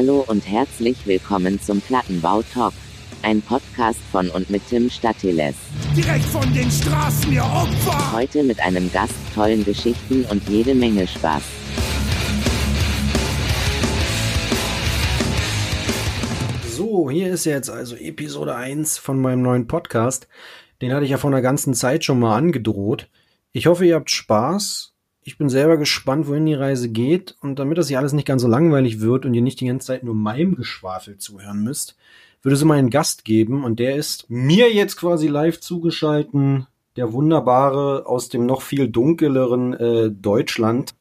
Hallo und herzlich willkommen zum Plattenbau Talk. Ein Podcast von und mit Tim Statiles. Direkt von den Straßen, ihr Opfer! Heute mit einem Gast, tollen Geschichten und jede Menge Spaß. So, hier ist jetzt also Episode 1 von meinem neuen Podcast. Den hatte ich ja vor einer ganzen Zeit schon mal angedroht. Ich hoffe, ihr habt Spaß. Ich bin selber gespannt, wohin die Reise geht. Und damit das hier alles nicht ganz so langweilig wird und ihr nicht die ganze Zeit nur meinem Geschwafel zuhören müsst, würde es immer einen Gast geben. Und der ist mir jetzt quasi live zugeschalten. Der wunderbare aus dem noch viel dunkleren äh, Deutschland,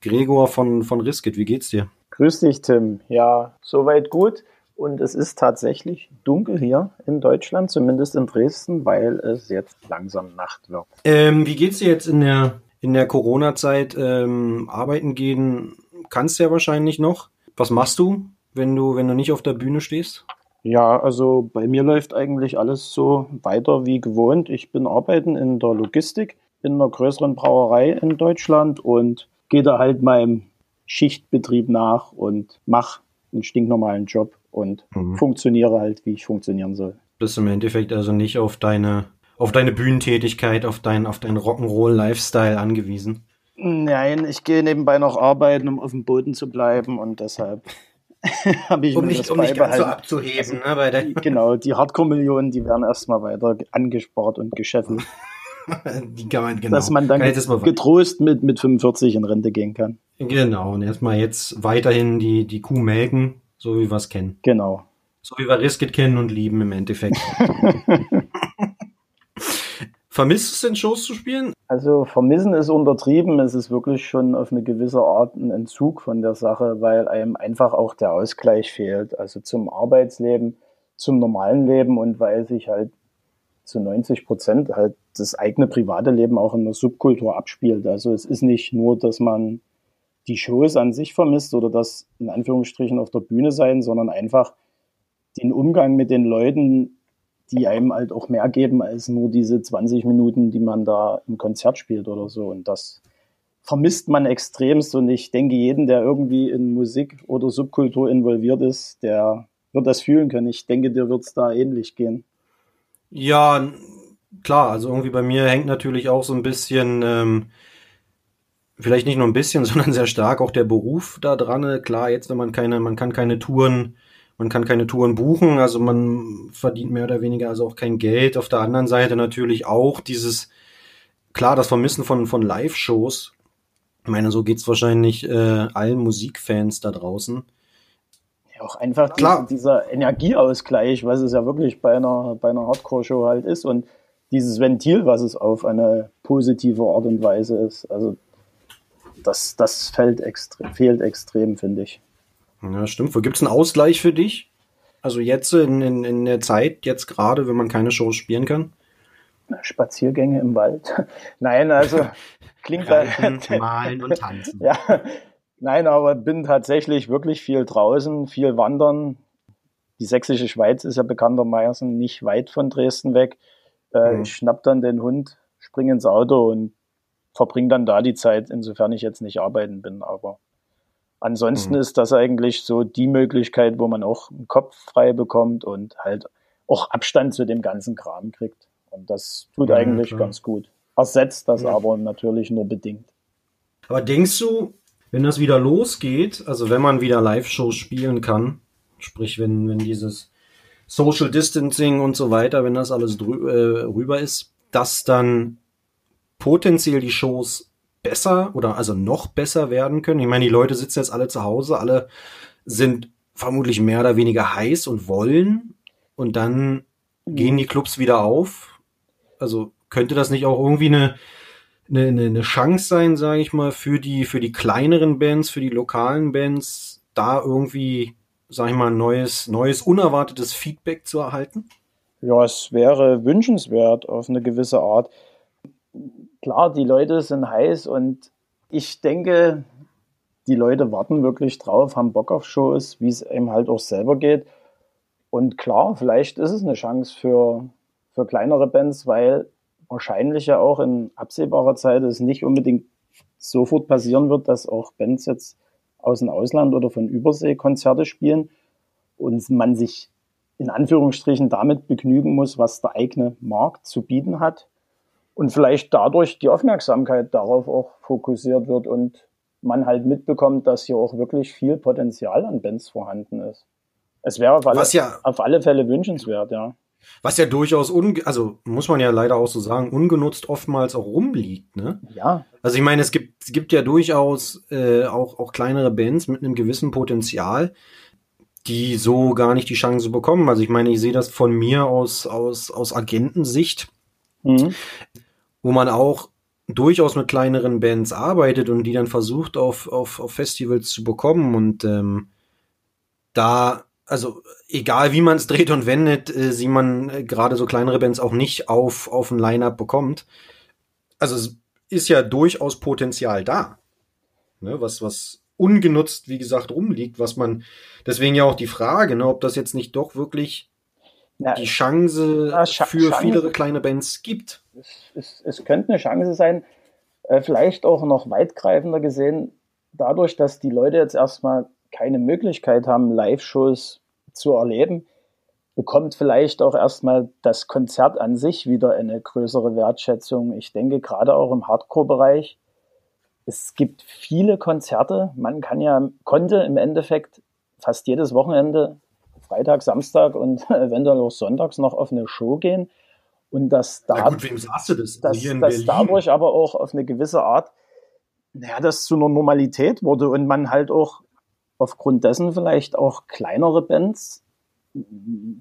Gregor von, von Riskit. Wie geht's dir? Grüß dich, Tim. Ja, soweit gut. Und es ist tatsächlich dunkel hier in Deutschland, zumindest in Dresden, weil es jetzt langsam Nacht wird. Ähm, wie geht's dir jetzt in der, in der Corona-Zeit? Ähm, arbeiten gehen kannst du ja wahrscheinlich noch. Was machst du, wenn du, wenn du nicht auf der Bühne stehst? Ja, also bei mir läuft eigentlich alles so weiter wie gewohnt. Ich bin arbeiten in der Logistik in einer größeren Brauerei in Deutschland und gehe da halt meinem Schichtbetrieb nach und mache einen stinknormalen Job und mhm. funktioniere halt, wie ich funktionieren soll. Bist im Endeffekt also nicht auf deine, auf deine Bühnentätigkeit, auf deinen, auf deinen Rock'n'Roll-Lifestyle angewiesen? Nein, ich gehe nebenbei noch arbeiten, um auf dem Boden zu bleiben und deshalb habe ich um mich, um mich ganz so abzuheben. Ne, bei der genau, die Hardcore-Millionen, die werden erstmal weiter angespart und gescheffelt. die kann man, genau. Dass man dann getrost mit, mit 45 in Rente gehen kann. Genau, und erstmal jetzt weiterhin die, die Kuh melken so wie wir es kennen. Genau. So wie wir Riskit kennen und lieben im Endeffekt. Vermisst es denn Shows zu spielen? Also vermissen ist untertrieben. Es ist wirklich schon auf eine gewisse Art ein Entzug von der Sache, weil einem einfach auch der Ausgleich fehlt. Also zum Arbeitsleben, zum normalen Leben und weil sich halt zu 90 Prozent halt das eigene private Leben auch in der Subkultur abspielt. Also es ist nicht nur, dass man die Shows an sich vermisst oder das in Anführungsstrichen auf der Bühne sein, sondern einfach den Umgang mit den Leuten, die einem halt auch mehr geben als nur diese 20 Minuten, die man da im Konzert spielt oder so. Und das vermisst man extremst. Und ich denke, jeden, der irgendwie in Musik oder Subkultur involviert ist, der wird das fühlen können. Ich denke, dir wird es da ähnlich gehen. Ja, klar. Also irgendwie bei mir hängt natürlich auch so ein bisschen ähm, vielleicht nicht nur ein bisschen, sondern sehr stark auch der Beruf da dran. Klar, jetzt, wenn man keine, man kann keine Touren, man kann keine Touren buchen, also man verdient mehr oder weniger also auch kein Geld. Auf der anderen Seite natürlich auch dieses, klar, das Vermissen von, von Live-Shows. Ich meine, so geht's wahrscheinlich äh, allen Musikfans da draußen. Ja, auch einfach Klar. Diese, dieser Energieausgleich, was es ja wirklich bei einer, bei einer Hardcore-Show halt ist und dieses Ventil, was es auf eine positive Art und Weise ist. Also das, das fällt extrem, fehlt extrem, finde ich. Ja, stimmt. Wo gibt es einen Ausgleich für dich? Also jetzt in, in, in der Zeit, jetzt gerade, wenn man keine Shows spielen kann? Spaziergänge im Wald. Nein, also klingt Reiten, malen und tanzen. ja, nein, aber bin tatsächlich wirklich viel draußen, viel wandern. Die sächsische Schweiz ist ja bekanntermaßen nicht weit von Dresden weg. Äh, mhm. Ich schnapp dann den Hund, spring ins Auto und verbringe dann da die Zeit, insofern ich jetzt nicht arbeiten bin. Aber ansonsten mhm. ist das eigentlich so die Möglichkeit, wo man auch einen Kopf frei bekommt und halt auch Abstand zu dem ganzen Kram kriegt. Und das tut ja, eigentlich klar. ganz gut. Ersetzt das ja. aber natürlich nur bedingt. Aber denkst du, wenn das wieder losgeht, also wenn man wieder Live-Shows spielen kann, sprich wenn, wenn dieses Social Distancing und so weiter, wenn das alles drü äh, rüber ist, dass dann potenziell die Shows besser oder also noch besser werden können. Ich meine, die Leute sitzen jetzt alle zu Hause, alle sind vermutlich mehr oder weniger heiß und wollen und dann gehen die Clubs wieder auf. Also könnte das nicht auch irgendwie eine, eine, eine Chance sein, sage ich mal, für die, für die kleineren Bands, für die lokalen Bands, da irgendwie, sage ich mal, neues, neues, unerwartetes Feedback zu erhalten? Ja, es wäre wünschenswert auf eine gewisse Art klar, die Leute sind heiß und ich denke, die Leute warten wirklich drauf, haben Bock auf Shows, wie es einem halt auch selber geht. Und klar, vielleicht ist es eine Chance für, für kleinere Bands, weil wahrscheinlich ja auch in absehbarer Zeit es nicht unbedingt sofort passieren wird, dass auch Bands jetzt aus dem Ausland oder von Übersee Konzerte spielen und man sich in Anführungsstrichen damit begnügen muss, was der eigene Markt zu bieten hat und vielleicht dadurch die Aufmerksamkeit darauf auch fokussiert wird und man halt mitbekommt, dass hier auch wirklich viel Potenzial an Bands vorhanden ist. Es wäre auf alle, ja, auf alle Fälle wünschenswert, ja. Was ja durchaus, un also muss man ja leider auch so sagen, ungenutzt oftmals auch rumliegt, ne? Ja. Also ich meine, es gibt, es gibt ja durchaus äh, auch, auch kleinere Bands mit einem gewissen Potenzial, die so gar nicht die Chance bekommen. Also ich meine, ich sehe das von mir aus, aus, aus Agentensicht, mhm. wo man auch durchaus mit kleineren Bands arbeitet und die dann versucht, auf, auf, auf Festivals zu bekommen. Und ähm, da, also egal wie man es dreht und wendet, äh, sieht man äh, gerade so kleinere Bands auch nicht auf, auf ein Line-Up bekommt. Also es ist ja durchaus Potenzial da. Ne, was, was ungenutzt, wie gesagt, rumliegt, was man, deswegen ja auch die Frage, ne, ob das jetzt nicht doch wirklich ja, die Chance ja, Sch für Chance, viele kleine Bands gibt. Es, es, es könnte eine Chance sein, äh, vielleicht auch noch weitgreifender gesehen, dadurch, dass die Leute jetzt erstmal keine Möglichkeit haben, Live-Shows zu erleben, bekommt vielleicht auch erstmal das Konzert an sich wieder eine größere Wertschätzung. Ich denke gerade auch im Hardcore-Bereich. Es gibt viele Konzerte. Man kann ja, konnte im Endeffekt fast jedes Wochenende Freitag, Samstag und eventuell auch sonntags noch auf eine Show gehen. Und dass da, gut, wem sagst du das? Dass, also dass dadurch aber auch auf eine gewisse Art, naja, das zu einer Normalität wurde und man halt auch aufgrund dessen vielleicht auch kleinere Bands,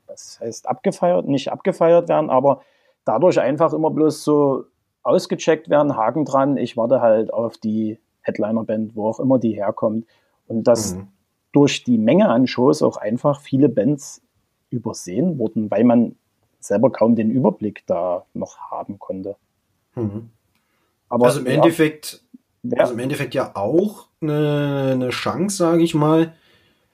das heißt abgefeiert, nicht abgefeiert werden, aber dadurch einfach immer bloß so ausgecheckt werden, Haken dran, ich warte halt auf die Headliner-Band, wo auch immer die herkommt. Und dass mhm durch die Menge an Shows auch einfach viele Bands übersehen wurden, weil man selber kaum den Überblick da noch haben konnte. Mhm. Aber also im ja, Endeffekt, ja. also im Endeffekt ja auch eine, eine Chance, sage ich mal,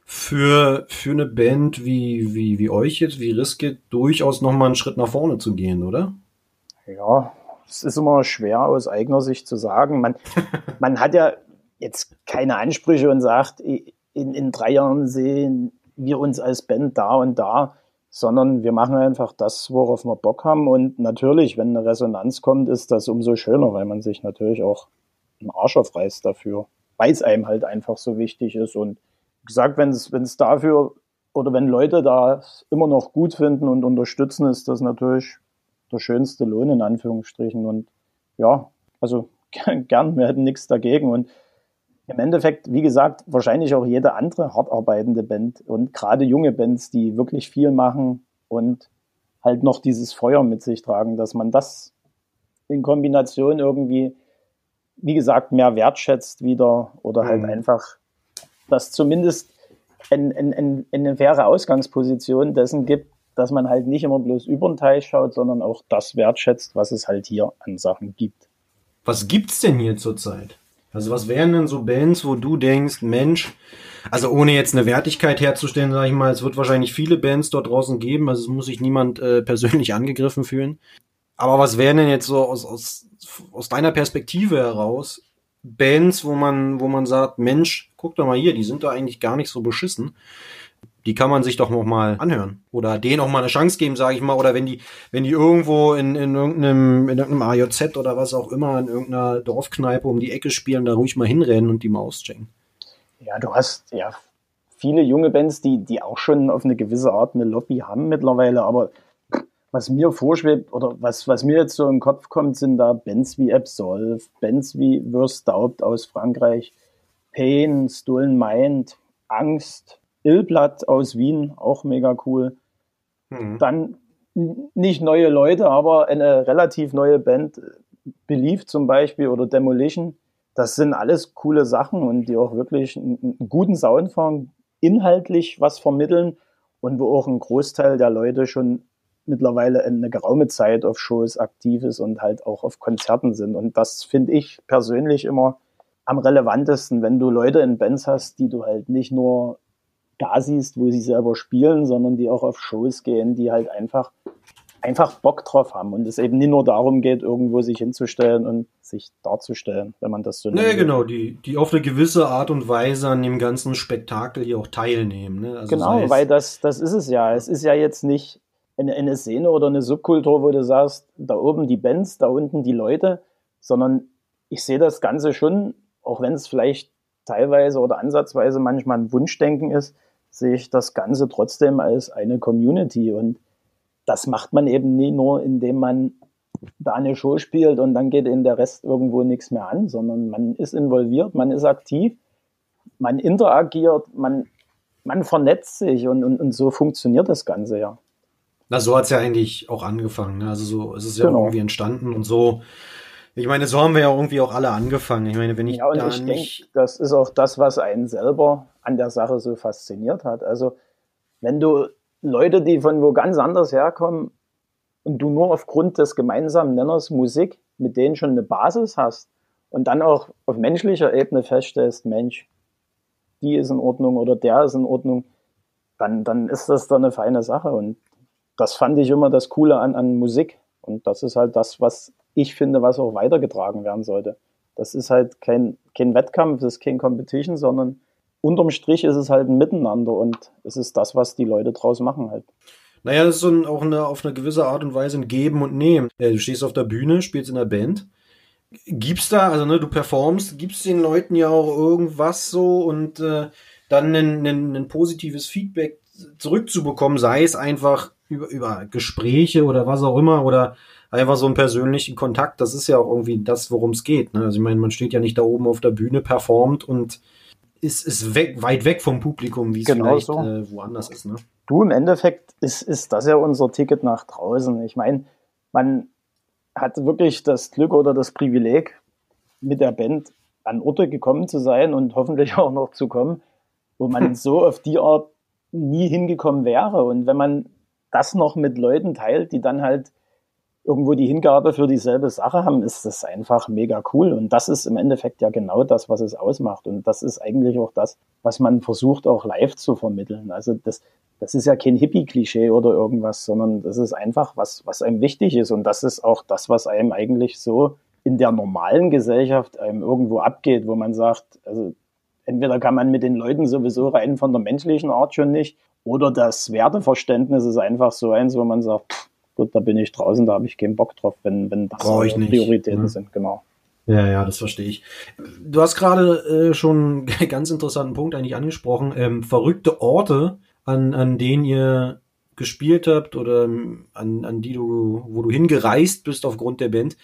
für, für eine Band wie, wie, wie euch jetzt, wie Riske, durchaus nochmal einen Schritt nach vorne zu gehen, oder? Ja, es ist immer schwer aus eigener Sicht zu sagen. Man, man hat ja jetzt keine Ansprüche und sagt, in, in drei Jahren sehen wir uns als Band da und da, sondern wir machen einfach das, worauf wir Bock haben. Und natürlich, wenn eine Resonanz kommt, ist das umso schöner, weil man sich natürlich auch einen Arsch aufreißt dafür, weil es einem halt einfach so wichtig ist. Und wie gesagt, wenn es dafür oder wenn Leute da immer noch gut finden und unterstützen, ist das natürlich der schönste Lohn in Anführungsstrichen. Und ja, also gern, wir hätten nichts dagegen. Und im Endeffekt, wie gesagt, wahrscheinlich auch jede andere hart arbeitende Band und gerade junge Bands, die wirklich viel machen und halt noch dieses Feuer mit sich tragen, dass man das in Kombination irgendwie, wie gesagt, mehr wertschätzt wieder oder halt mhm. einfach, dass zumindest ein, ein, ein, eine faire Ausgangsposition dessen gibt, dass man halt nicht immer bloß über den Teich schaut, sondern auch das wertschätzt, was es halt hier an Sachen gibt. Was gibt's denn hier zurzeit? Also was wären denn so Bands, wo du denkst, Mensch, also ohne jetzt eine Wertigkeit herzustellen, sage ich mal, es wird wahrscheinlich viele Bands dort draußen geben, also es muss sich niemand äh, persönlich angegriffen fühlen. Aber was wären denn jetzt so aus, aus, aus deiner Perspektive heraus Bands, wo man, wo man sagt, Mensch, guck doch mal hier, die sind da eigentlich gar nicht so beschissen die kann man sich doch noch mal anhören oder denen auch mal eine Chance geben, sage ich mal, oder wenn die wenn die irgendwo in, in irgendeinem in irgendeinem AJZ oder was auch immer in irgendeiner Dorfkneipe um die Ecke spielen, da ruhig mal hinrennen und die mal auschecken. Ja, du hast ja viele junge Bands, die die auch schon auf eine gewisse Art eine Lobby haben mittlerweile, aber was mir vorschwebt oder was, was mir jetzt so im Kopf kommt, sind da Bands wie Absolve, Bands wie Worst Daubt aus Frankreich, Pain, Stolen Mind, Angst, Illblatt aus Wien, auch mega cool. Mhm. Dann nicht neue Leute, aber eine relativ neue Band, Belief zum Beispiel oder Demolition. Das sind alles coole Sachen und die auch wirklich einen, guten Sound fahren, inhaltlich was vermitteln und wo auch ein Großteil der Leute schon mittlerweile eine geraume Zeit auf Shows aktiv ist und halt auch auf Konzerten sind. Und das finde ich persönlich immer am relevantesten, wenn du Leute in Bands hast, die du halt nicht nur da siehst, wo sie selber spielen, sondern die auch auf Shows gehen, die halt einfach einfach Bock drauf haben und es eben nicht nur darum geht, irgendwo sich hinzustellen und sich darzustellen, wenn man das so nennt. Nee, genau, die, die auf eine gewisse Art und Weise an dem ganzen Spektakel hier auch teilnehmen. Ne? Also genau, weil das, das ist es ja. Es ist ja jetzt nicht eine, eine Szene oder eine Subkultur, wo du sagst, da oben die Bands, da unten die Leute, sondern ich sehe das Ganze schon, auch wenn es vielleicht teilweise oder ansatzweise manchmal ein Wunschdenken ist, sehe ich das Ganze trotzdem als eine Community und das macht man eben nie nur, indem man da eine Show spielt und dann geht in der Rest irgendwo nichts mehr an, sondern man ist involviert, man ist aktiv, man interagiert, man, man vernetzt sich und, und, und so funktioniert das Ganze ja. Na, so hat's ja eigentlich auch angefangen. Ne? Also so ist es ja genau. irgendwie entstanden und so. Ich meine, so haben wir ja irgendwie auch alle angefangen. Ich meine, wenn ich ja, und da ich nicht. Denk, das ist auch das, was einen selber an der Sache so fasziniert hat. Also, wenn du Leute, die von wo ganz anders herkommen und du nur aufgrund des gemeinsamen Nenners Musik mit denen schon eine Basis hast und dann auch auf menschlicher Ebene feststellst, Mensch, die ist in Ordnung oder der ist in Ordnung, dann, dann ist das dann eine feine Sache. Und das fand ich immer das Coole an, an Musik. Und das ist halt das, was ich finde, was auch weitergetragen werden sollte. Das ist halt kein, kein Wettkampf, das ist kein Competition, sondern unterm Strich ist es halt ein Miteinander und es ist das, was die Leute draus machen halt. Naja, das ist ein, auch eine, auf eine gewisse Art und Weise ein Geben und Nehmen. Ja, du stehst auf der Bühne, spielst in der Band. Gibst da, also ne, du performst, gibst den Leuten ja auch irgendwas so und äh, dann ein, ein, ein positives Feedback zurückzubekommen, sei es einfach über, über Gespräche oder was auch immer oder einfach so einen persönlichen Kontakt. Das ist ja auch irgendwie das, worum es geht. Ne? Also ich meine, man steht ja nicht da oben auf der Bühne, performt und ist, ist weg, weit weg vom Publikum, wie es genau vielleicht so. äh, woanders ist. Ne? Du, im Endeffekt ist, ist das ja unser Ticket nach draußen. Ich meine, man hat wirklich das Glück oder das Privileg, mit der Band an Orte gekommen zu sein und hoffentlich auch noch zu kommen, wo man so auf die Art nie hingekommen wäre. Und wenn man das noch mit Leuten teilt, die dann halt irgendwo die Hingabe für dieselbe Sache haben, ist das einfach mega cool. Und das ist im Endeffekt ja genau das, was es ausmacht. Und das ist eigentlich auch das, was man versucht auch live zu vermitteln. Also das, das ist ja kein Hippie-Klischee oder irgendwas, sondern das ist einfach was, was einem wichtig ist. Und das ist auch das, was einem eigentlich so in der normalen Gesellschaft einem irgendwo abgeht, wo man sagt, also entweder kann man mit den Leuten sowieso rein von der menschlichen Art schon nicht, oder das Werteverständnis ist einfach so eins, wo man sagt, pff, gut, da bin ich draußen, da habe ich keinen Bock drauf, wenn, wenn das. Prioritäten mhm. sind, genau. Ja, ja, das verstehe ich. Du hast gerade äh, schon einen ganz interessanten Punkt eigentlich angesprochen. Ähm, verrückte Orte, an, an denen ihr gespielt habt oder ähm, an, an die du, wo du hingereist bist aufgrund der Band.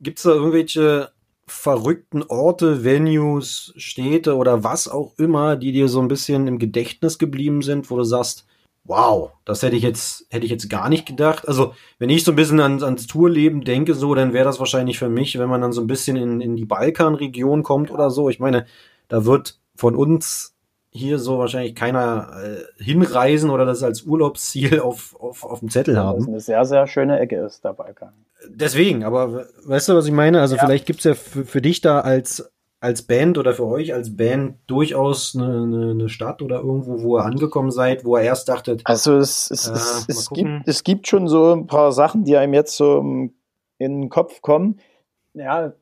Gibt es da irgendwelche verrückten Orte, Venues, Städte oder was auch immer, die dir so ein bisschen im Gedächtnis geblieben sind, wo du sagst, wow, das hätte ich jetzt, hätte ich jetzt gar nicht gedacht. Also, wenn ich so ein bisschen ans, ans Tourleben denke, so, dann wäre das wahrscheinlich für mich, wenn man dann so ein bisschen in, in die Balkanregion kommt oder so. Ich meine, da wird von uns hier so wahrscheinlich keiner äh, hinreisen oder das als Urlaubsziel auf, auf, auf dem Zettel haben. Das eine sehr, sehr schöne Ecke ist, der Balkan. Deswegen, aber weißt du, was ich meine? Also ja. vielleicht gibt's ja für, für dich da als als Band oder für euch als Band durchaus eine, eine, eine Stadt oder irgendwo, wo ihr angekommen seid, wo ihr erst dachtet? Also es, es, äh, es, es gibt, es gibt schon so ein paar Sachen, die einem jetzt so in den Kopf kommen. Ja,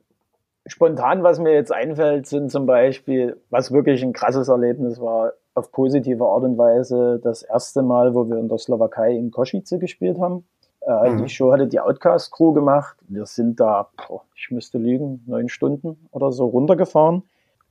spontan, was mir jetzt einfällt, sind zum Beispiel, was wirklich ein krasses Erlebnis war, auf positive Art und Weise das erste Mal, wo wir in der Slowakei in Kosice gespielt haben. Äh, mhm. Die Show hatte die Outcast Crew gemacht. Wir sind da, boah, ich müsste lügen, neun Stunden oder so runtergefahren.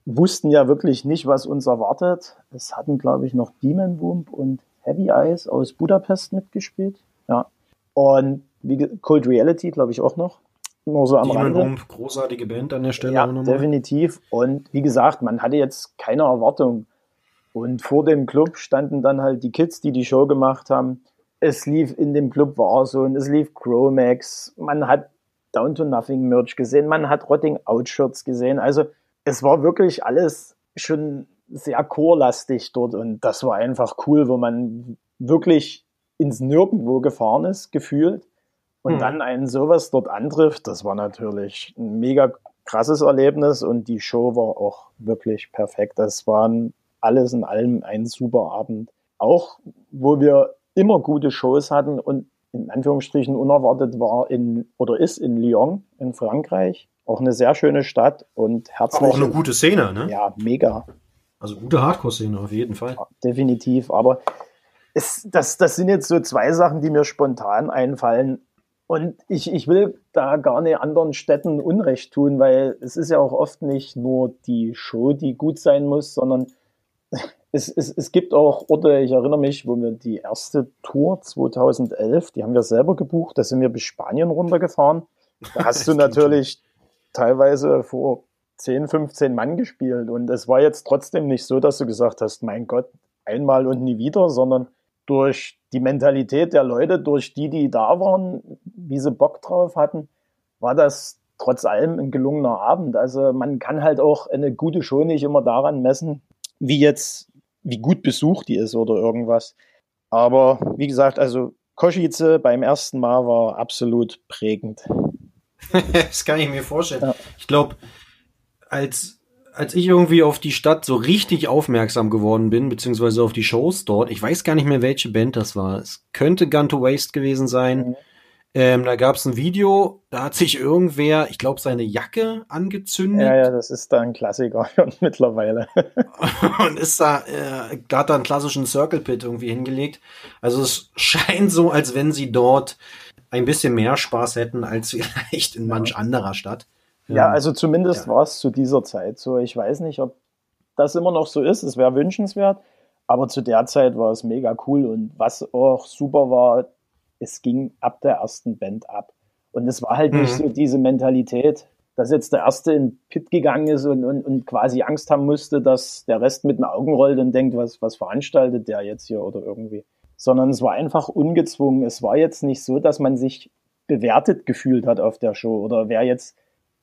Wussten ja wirklich nicht, was uns erwartet. Es hatten, glaube ich, noch Demon Womb und Heavy Eyes aus Budapest mitgespielt. Ja. Und wie Cold Reality, glaube ich, auch noch. Nur so am Demon Rande. Womb, großartige Band an der Stelle. Ja, definitiv. Und wie gesagt, man hatte jetzt keine Erwartung. Und vor dem Club standen dann halt die Kids, die die Show gemacht haben es lief in dem Club Warzone, es lief Chromax, man hat Down to Nothing Merch gesehen, man hat Rotting Out Shirts gesehen. Also es war wirklich alles schon sehr chorlastig dort und das war einfach cool, wo man wirklich ins Nirgendwo gefahren ist, gefühlt. Und hm. dann einen sowas dort antrifft, das war natürlich ein mega krasses Erlebnis und die Show war auch wirklich perfekt. Das waren alles in allem ein super Abend. Auch wo wir immer gute Shows hatten und in Anführungsstrichen unerwartet war in oder ist in Lyon in Frankreich. Auch eine sehr schöne Stadt und herzlich. Aber auch eine gute Szene, ne? Ja, mega. Also gute Hardcore-Szene auf jeden Fall. Ja, definitiv. Aber es, das, das sind jetzt so zwei Sachen, die mir spontan einfallen. Und ich, ich will da gar nicht anderen Städten Unrecht tun, weil es ist ja auch oft nicht nur die Show, die gut sein muss, sondern es, es, es gibt auch Orte, ich erinnere mich, wo wir die erste Tour 2011, die haben wir selber gebucht, da sind wir bis Spanien runtergefahren. Da hast du natürlich teilweise vor 10, 15 Mann gespielt und es war jetzt trotzdem nicht so, dass du gesagt hast, mein Gott, einmal und nie wieder, sondern durch die Mentalität der Leute, durch die, die da waren, wie sie Bock drauf hatten, war das trotz allem ein gelungener Abend. Also man kann halt auch eine gute Show nicht immer daran messen, wie jetzt, wie gut besucht die ist oder irgendwas. Aber wie gesagt, also Koschice beim ersten Mal war absolut prägend. das kann ich mir vorstellen. Ja. Ich glaube, als als ich irgendwie auf die Stadt so richtig aufmerksam geworden bin, beziehungsweise auf die Shows dort, ich weiß gar nicht mehr, welche Band das war. Es könnte Gun to Waste gewesen sein. Mhm. Ähm, da gab es ein Video, da hat sich irgendwer, ich glaube, seine Jacke angezündet. Ja, ja, das ist da ein Klassiker mittlerweile. und ist da, äh, da hat da einen klassischen Circle Pit irgendwie hingelegt. Also es scheint so, als wenn sie dort ein bisschen mehr Spaß hätten als vielleicht in manch anderer Stadt. Ja, also zumindest ja. war es zu dieser Zeit so. Ich weiß nicht, ob das immer noch so ist. Es wäre wünschenswert. Aber zu der Zeit war es mega cool. Und was auch super war, es ging ab der ersten Band ab. Und es war halt mhm. nicht so diese Mentalität, dass jetzt der Erste in Pit gegangen ist und, und, und quasi Angst haben musste, dass der Rest mit den Augen rollt und denkt, was, was veranstaltet der jetzt hier oder irgendwie. Sondern es war einfach ungezwungen. Es war jetzt nicht so, dass man sich bewertet gefühlt hat auf der Show oder wer jetzt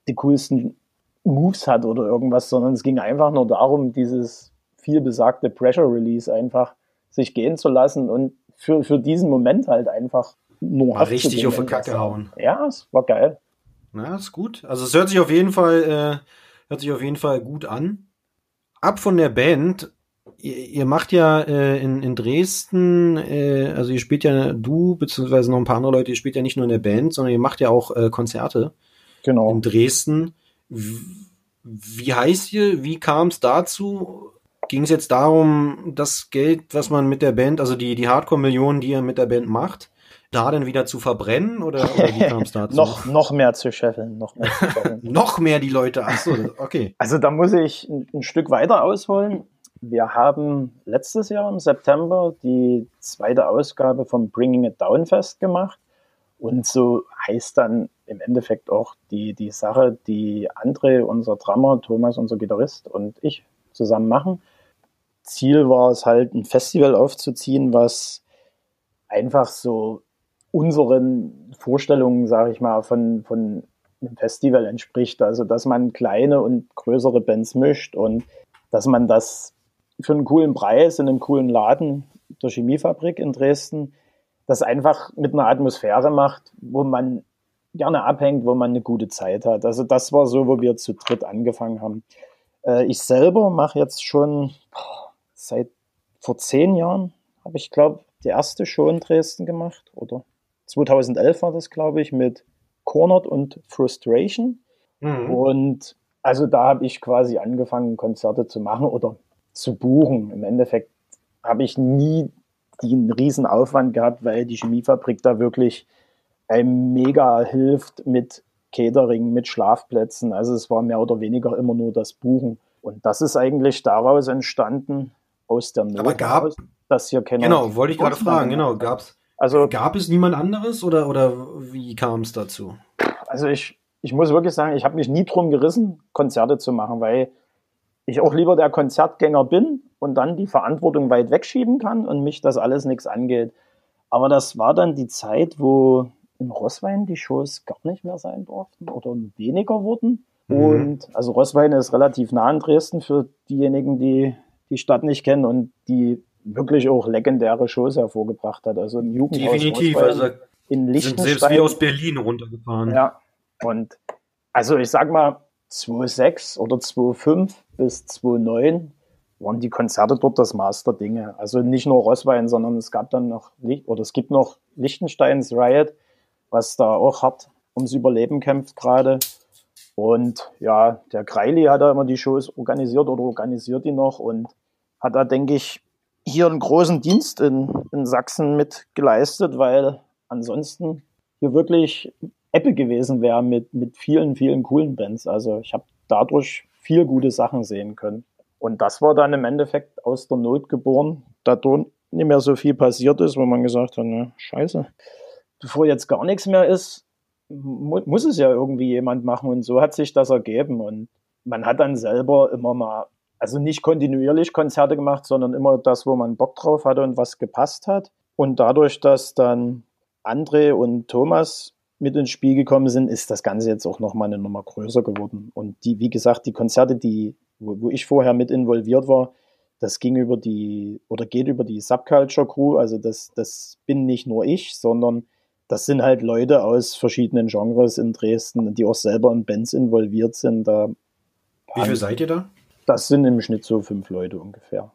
die coolsten Moves hat oder irgendwas, sondern es ging einfach nur darum, dieses viel besagte Pressure Release einfach sich gehen zu lassen und für, für diesen Moment halt einfach nur war richtig auf die Kacke hauen. Ja, es war geil. Na, ist gut. Also es hört sich auf jeden Fall, äh, hört sich auf jeden Fall gut an. Ab von der Band. Ihr, ihr macht ja äh, in, in Dresden, äh, also ihr spielt ja du beziehungsweise noch ein paar andere Leute, ihr spielt ja nicht nur in der Band, sondern ihr macht ja auch äh, Konzerte genau. in Dresden. Wie heißt ihr? Wie kam es dazu? Ging es jetzt darum, das Geld, was man mit der Band, also die, die Hardcore-Millionen, die ihr mit der Band macht, da dann wieder zu verbrennen oder, oder wie kam es dazu? noch, noch mehr zu scheffeln, noch mehr zu scheffeln. noch mehr die Leute, ach so, okay. Also da muss ich ein, ein Stück weiter ausholen. Wir haben letztes Jahr im September die zweite Ausgabe vom Bringing It Down Fest gemacht. Und so heißt dann im Endeffekt auch die, die Sache, die André, unser Drummer, Thomas, unser Gitarrist und ich zusammen machen. Ziel war es halt, ein Festival aufzuziehen, was einfach so unseren Vorstellungen, sage ich mal, von, von einem Festival entspricht. Also, dass man kleine und größere Bands mischt und dass man das für einen coolen Preis in einem coolen Laden der Chemiefabrik in Dresden das einfach mit einer Atmosphäre macht, wo man gerne abhängt, wo man eine gute Zeit hat. Also das war so, wo wir zu dritt angefangen haben. Äh, ich selber mache jetzt schon seit vor zehn Jahren, habe ich glaube die erste Show in Dresden gemacht oder 2011 war das glaube ich mit Cornered und Frustration. Mhm. Und also da habe ich quasi angefangen, Konzerte zu machen oder zu buchen. Im Endeffekt habe ich nie einen riesen Aufwand gehabt, weil die Chemiefabrik da wirklich einem mega hilft mit Catering, mit Schlafplätzen. Also es war mehr oder weniger immer nur das Buchen. Und das ist eigentlich daraus entstanden, aus der Not Aber gab, heraus, dass hier keiner. Genau, wollte ich gerade fragen, genau, gab's. Also, gab es niemand anderes oder, oder wie kam es dazu? Also ich, ich muss wirklich sagen, ich habe mich nie drum gerissen, Konzerte zu machen, weil ich auch lieber der Konzertgänger bin und dann die Verantwortung weit wegschieben kann und mich das alles nichts angeht. Aber das war dann die Zeit, wo in Rosswein die Shows gar nicht mehr sein durften oder weniger wurden. Mhm. Und also Rosswein ist relativ nah an Dresden für diejenigen, die die Stadt nicht kennen und die wirklich auch legendäre Shows hervorgebracht hat. Also im Jugendhaus Definitiv, also in Liechtenstein. Sind selbst wie aus Berlin runtergefahren. Ja, und also ich sag mal 2006 oder 2005 bis 2009 waren die Konzerte dort das Master Dinge. Also nicht nur Rosswein, sondern es gab dann noch, oder es gibt noch Liechtensteins Riot, was da auch hart ums Überleben kämpft gerade. Und ja, der Greili hat da immer die Shows organisiert oder organisiert die noch und hat da, denke ich, hier einen großen Dienst in, in Sachsen mit geleistet, weil ansonsten hier wirklich Apple gewesen wäre mit, mit vielen, vielen coolen Bands. Also ich habe dadurch viel gute Sachen sehen können. Und das war dann im Endeffekt aus der Not geboren, da nicht mehr so viel passiert ist, wo man gesagt hat, ne, scheiße, bevor jetzt gar nichts mehr ist, mu muss es ja irgendwie jemand machen. Und so hat sich das ergeben. Und man hat dann selber immer mal, also nicht kontinuierlich Konzerte gemacht, sondern immer das, wo man Bock drauf hatte und was gepasst hat. Und dadurch, dass dann André und Thomas mit ins Spiel gekommen sind, ist das Ganze jetzt auch nochmal eine Nummer größer geworden. Und die, wie gesagt, die Konzerte, die wo, wo ich vorher mit involviert war, das ging über die oder geht über die Subculture Crew. Also das, das bin nicht nur ich, sondern das sind halt Leute aus verschiedenen Genres in Dresden, die auch selber in Bands involviert sind. Da Wie viel seid ihr da? Das sind im Schnitt so fünf Leute ungefähr.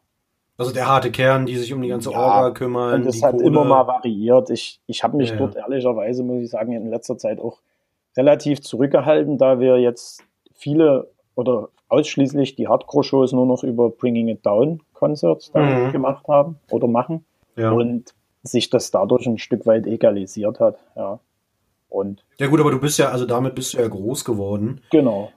Also der harte Kern, die sich um die ganze ja, Orga kümmern. Und das hat Kohle. immer mal variiert. Ich, ich habe mich ja, dort ehrlicherweise, muss ich sagen, in letzter Zeit auch relativ zurückgehalten, da wir jetzt viele oder ausschließlich die Hardcore-Shows nur noch über Bringing It Down Concerts mhm. gemacht haben oder machen. Ja. Und sich das dadurch ein Stück weit egalisiert hat, ja. Und ja gut, aber du bist ja, also damit bist du ja groß geworden. Genau.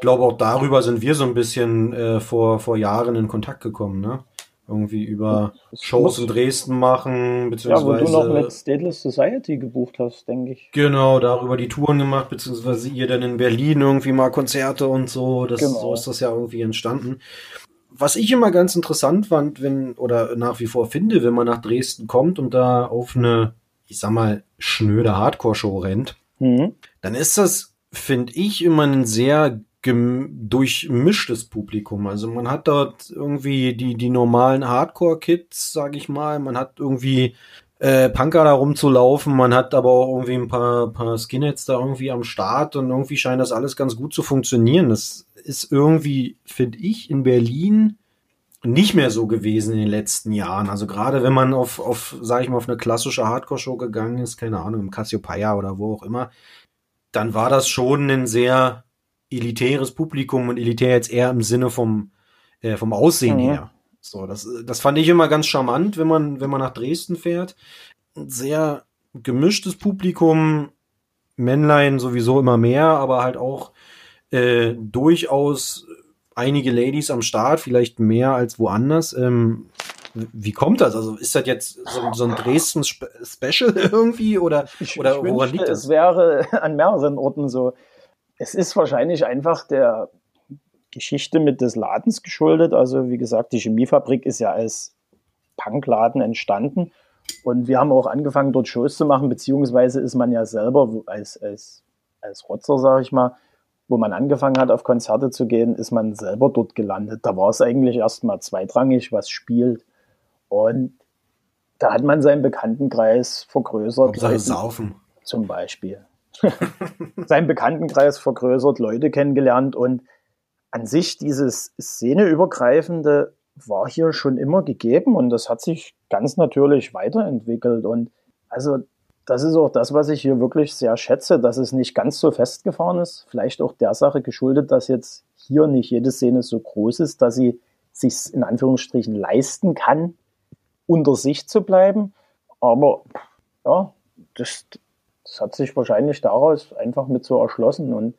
Ich glaube, auch darüber sind wir so ein bisschen äh, vor, vor Jahren in Kontakt gekommen, ne? irgendwie über Shows in Dresden machen, beziehungsweise. Ja, wo du noch mit Stateless Society gebucht hast, denke ich. Genau, darüber die Touren gemacht, beziehungsweise ihr dann in Berlin irgendwie mal Konzerte und so. Das, genau. So ist das ja irgendwie entstanden. Was ich immer ganz interessant fand, wenn, oder nach wie vor finde, wenn man nach Dresden kommt und da auf eine, ich sag mal, schnöde Hardcore-Show rennt, mhm. dann ist das, finde ich, immer ein sehr durchmischtes Publikum. Also man hat dort irgendwie die, die normalen Hardcore-Kids, sag ich mal. Man hat irgendwie äh, Punker da rumzulaufen. Man hat aber auch irgendwie ein paar, paar Skinheads da irgendwie am Start und irgendwie scheint das alles ganz gut zu funktionieren. Das ist irgendwie, finde ich, in Berlin nicht mehr so gewesen in den letzten Jahren. Also gerade wenn man auf, auf, sag ich mal, auf eine klassische Hardcore-Show gegangen ist, keine Ahnung, im Cassiopeia oder wo auch immer, dann war das schon ein sehr elitäres Publikum und elitär jetzt eher im Sinne vom, äh, vom Aussehen mhm. her. So, das, das fand ich immer ganz charmant, wenn man, wenn man nach Dresden fährt. Ein sehr gemischtes Publikum, Männlein sowieso immer mehr, aber halt auch äh, durchaus einige Ladies am Start, vielleicht mehr als woanders. Ähm, wie kommt das? Also ist das jetzt so, so ein Dresden Special irgendwie oder, oder ich woran wünschte, liegt das? Es wäre an mehreren Orten so. Es ist wahrscheinlich einfach der Geschichte mit des Ladens geschuldet. Also wie gesagt, die Chemiefabrik ist ja als Punkladen entstanden. Und wir haben auch angefangen, dort Shows zu machen, beziehungsweise ist man ja selber als, als, als Rotzer, sage ich mal, wo man angefangen hat, auf Konzerte zu gehen, ist man selber dort gelandet. Da war es eigentlich erstmal zweitrangig, was spielt. Und da hat man seinen Bekanntenkreis vergrößert. Hauptsache saufen. Zum Beispiel. Seinen Bekanntenkreis vergrößert, Leute kennengelernt und an sich dieses Szeneübergreifende war hier schon immer gegeben und das hat sich ganz natürlich weiterentwickelt und also das ist auch das, was ich hier wirklich sehr schätze, dass es nicht ganz so festgefahren ist. Vielleicht auch der Sache geschuldet, dass jetzt hier nicht jede Szene so groß ist, dass sie sich in Anführungsstrichen leisten kann, unter sich zu bleiben. Aber ja, das, das hat sich wahrscheinlich daraus einfach mit so erschlossen. Und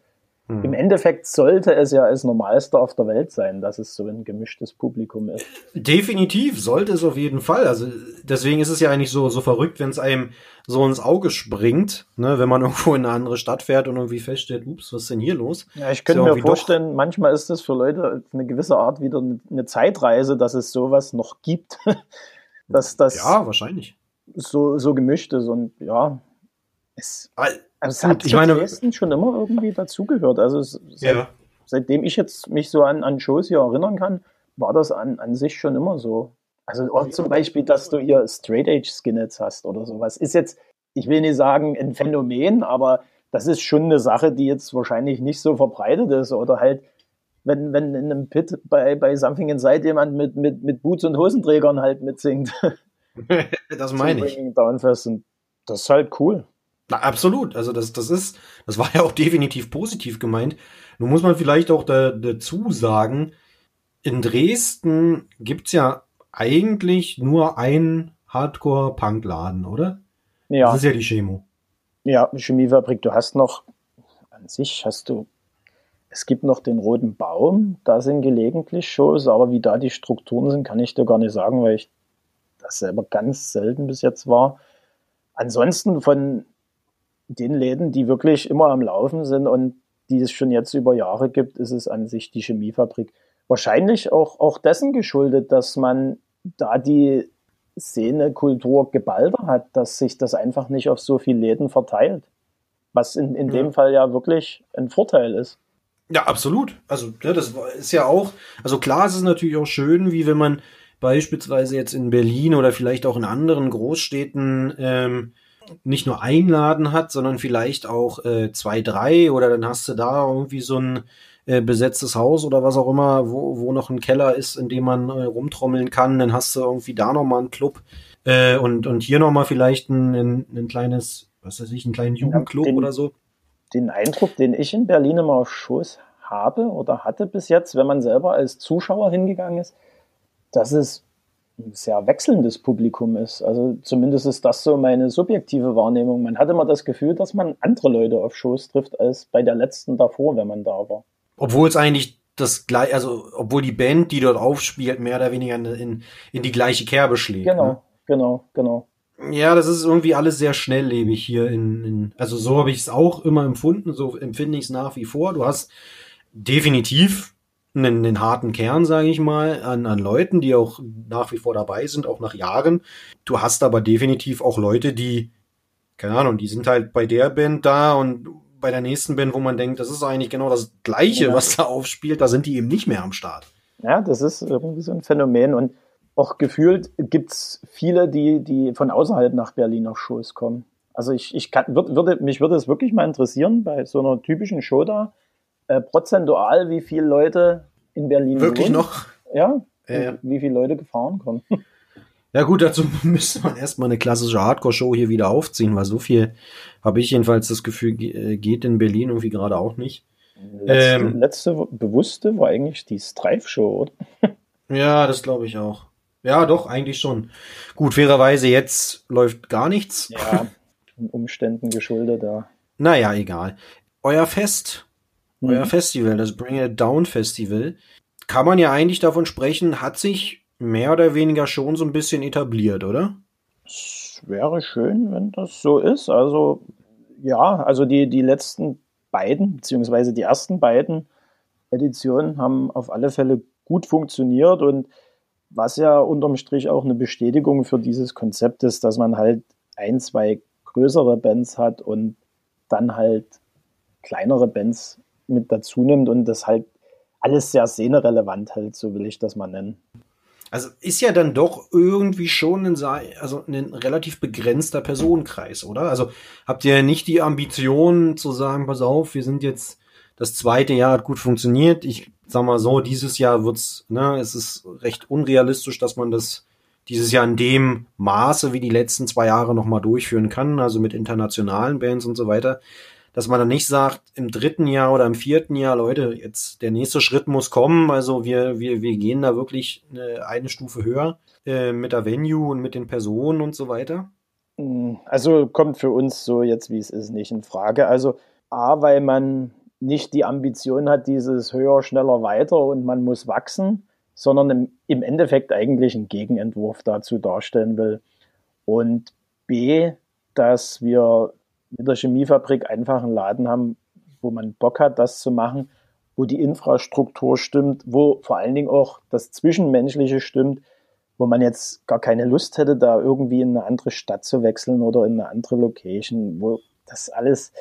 mhm. im Endeffekt sollte es ja als Normalste auf der Welt sein, dass es so ein gemischtes Publikum ist. Definitiv, sollte es auf jeden Fall. Also deswegen ist es ja eigentlich so, so verrückt, wenn es einem so ins Auge springt, ne, wenn man irgendwo in eine andere Stadt fährt und irgendwie feststellt, ups, was ist denn hier los? Ja, ich könnte ja mir vorstellen, manchmal ist das für Leute eine gewisse Art wieder eine Zeitreise, dass es sowas noch gibt. dass das ja, wahrscheinlich. So, so gemischt ist und ja, es, also es hat ich meine, Dresden schon immer irgendwie dazugehört. Also es, seit, ja. seitdem ich jetzt mich so an, an Shows hier erinnern kann, war das an, an sich schon immer so. Also auch zum Beispiel, dass du hier Straight Age Skinheads hast oder sowas. Ist jetzt, ich will nicht sagen ein Phänomen, aber das ist schon eine Sache, die jetzt wahrscheinlich nicht so verbreitet ist oder halt wenn, wenn in einem Pit bei, bei Something Inside jemand mit, mit, mit Boots und Hosenträgern halt mitsingt. das meine ich. Downfest und das ist halt cool. Na, absolut. Also das, das ist, das war ja auch definitiv positiv gemeint. Nun muss man vielleicht auch da, dazu sagen, in Dresden gibt's ja eigentlich nur einen Hardcore-Punk-Laden, oder? Ja. Das ist ja die Chemo. Ja, Chemiefabrik. Du hast noch, an sich hast du, es gibt noch den Roten Baum, da sind gelegentlich Shows, aber wie da die Strukturen sind, kann ich dir gar nicht sagen, weil ich das selber ganz selten bis jetzt war. Ansonsten von den Läden, die wirklich immer am Laufen sind und die es schon jetzt über Jahre gibt, ist es an sich die Chemiefabrik. Wahrscheinlich auch, auch dessen geschuldet, dass man da die Szenekultur geballter hat, dass sich das einfach nicht auf so viele Läden verteilt. Was in, in ja. dem Fall ja wirklich ein Vorteil ist. Ja, absolut. Also, ja, das ist ja auch, also klar ist es natürlich auch schön, wie wenn man beispielsweise jetzt in Berlin oder vielleicht auch in anderen Großstädten ähm, nicht nur ein Laden hat, sondern vielleicht auch äh, zwei, drei oder dann hast du da irgendwie so ein äh, besetztes Haus oder was auch immer, wo, wo noch ein Keller ist, in dem man äh, rumtrommeln kann, dann hast du irgendwie da nochmal einen Club äh, und, und hier nochmal vielleicht ein, ein, ein kleines, was weiß ich, einen kleinen Jugendclub den, oder so. Den Eindruck, den ich in Berlin immer auf Schoß habe oder hatte bis jetzt, wenn man selber als Zuschauer hingegangen ist, dass es sehr wechselndes Publikum ist. Also zumindest ist das so meine subjektive Wahrnehmung. Man hat immer das Gefühl, dass man andere Leute auf Shows trifft als bei der letzten davor, wenn man da war. Obwohl es eigentlich das gleiche, also obwohl die Band, die dort aufspielt, mehr oder weniger in, in die gleiche Kerbe schlägt. Genau, ne? genau, genau. Ja, das ist irgendwie alles sehr schnelllebig hier in, in also so habe ich es auch immer empfunden, so empfinde ich es nach wie vor. Du hast definitiv einen, einen harten Kern, sage ich mal, an, an Leuten, die auch nach wie vor dabei sind, auch nach Jahren. Du hast aber definitiv auch Leute, die, keine Ahnung, die sind halt bei der Band da und bei der nächsten Band, wo man denkt, das ist eigentlich genau das Gleiche, ja. was da aufspielt, da sind die eben nicht mehr am Start. Ja, das ist irgendwie so ein Phänomen und auch gefühlt gibt's viele, die, die von außerhalb nach Berlin auf Shows kommen. Also ich, ich kann, würd, würde, mich würde es wirklich mal interessieren, bei so einer typischen Show da, äh, prozentual, wie viele Leute in Berlin Wirklich wohnen. noch? Ja, äh. wie viele Leute gefahren kommen. Ja gut, dazu müsste man erstmal eine klassische Hardcore-Show hier wieder aufziehen, weil so viel habe ich jedenfalls das Gefühl, äh, geht in Berlin irgendwie gerade auch nicht. Letzte, ähm, letzte bewusste war eigentlich die Strife-Show, oder? Ja, das glaube ich auch. Ja, doch, eigentlich schon. Gut, fairerweise jetzt läuft gar nichts. Ja, Umständen geschuldet, ja. Naja, egal. Euer Fest, mhm. euer Festival, das Bring It Down Festival, kann man ja eigentlich davon sprechen, hat sich mehr oder weniger schon so ein bisschen etabliert, oder? Es wäre schön, wenn das so ist. Also, ja, also die, die letzten beiden, beziehungsweise die ersten beiden Editionen haben auf alle Fälle gut funktioniert und was ja unterm Strich auch eine Bestätigung für dieses Konzept ist, dass man halt ein, zwei größere Bands hat und dann halt kleinere Bands mit dazu nimmt und das halt alles sehr szenerelevant halt, so will ich das mal nennen. Also ist ja dann doch irgendwie schon ein, also ein relativ begrenzter Personenkreis, oder? Also habt ihr nicht die Ambition zu sagen, pass auf, wir sind jetzt das zweite Jahr hat gut funktioniert. Ich sag mal so, dieses Jahr wird's, ne, es ist recht unrealistisch, dass man das dieses Jahr in dem Maße wie die letzten zwei Jahre nochmal durchführen kann, also mit internationalen Bands und so weiter dass man dann nicht sagt, im dritten Jahr oder im vierten Jahr, Leute, jetzt der nächste Schritt muss kommen. Also wir, wir, wir gehen da wirklich eine, eine Stufe höher äh, mit der Venue und mit den Personen und so weiter. Hm, also kommt für uns so jetzt, wie es ist, nicht in Frage. Also A, weil man nicht die Ambition hat, dieses höher, schneller, weiter und man muss wachsen, sondern im, im Endeffekt eigentlich einen Gegenentwurf dazu darstellen will. Und B, dass wir mit der Chemiefabrik einfach einen Laden haben, wo man Bock hat, das zu machen, wo die Infrastruktur stimmt, wo vor allen Dingen auch das Zwischenmenschliche stimmt, wo man jetzt gar keine Lust hätte, da irgendwie in eine andere Stadt zu wechseln oder in eine andere Location, wo das alles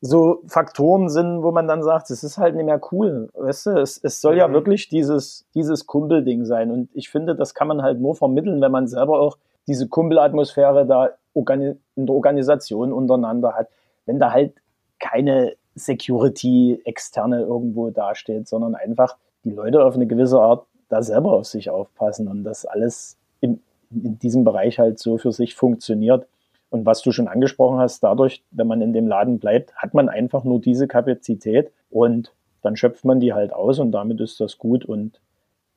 so Faktoren sind, wo man dann sagt, es ist halt nicht mehr cool. Weißt du, es, es soll mhm. ja wirklich dieses, dieses Kumpelding sein. Und ich finde, das kann man halt nur vermitteln, wenn man selber auch diese Kumpelatmosphäre da in der Organisation untereinander hat. Wenn da halt keine Security externe irgendwo dasteht, sondern einfach die Leute auf eine gewisse Art da selber auf sich aufpassen und das alles in, in diesem Bereich halt so für sich funktioniert. Und was du schon angesprochen hast, dadurch, wenn man in dem Laden bleibt, hat man einfach nur diese Kapazität und dann schöpft man die halt aus und damit ist das gut und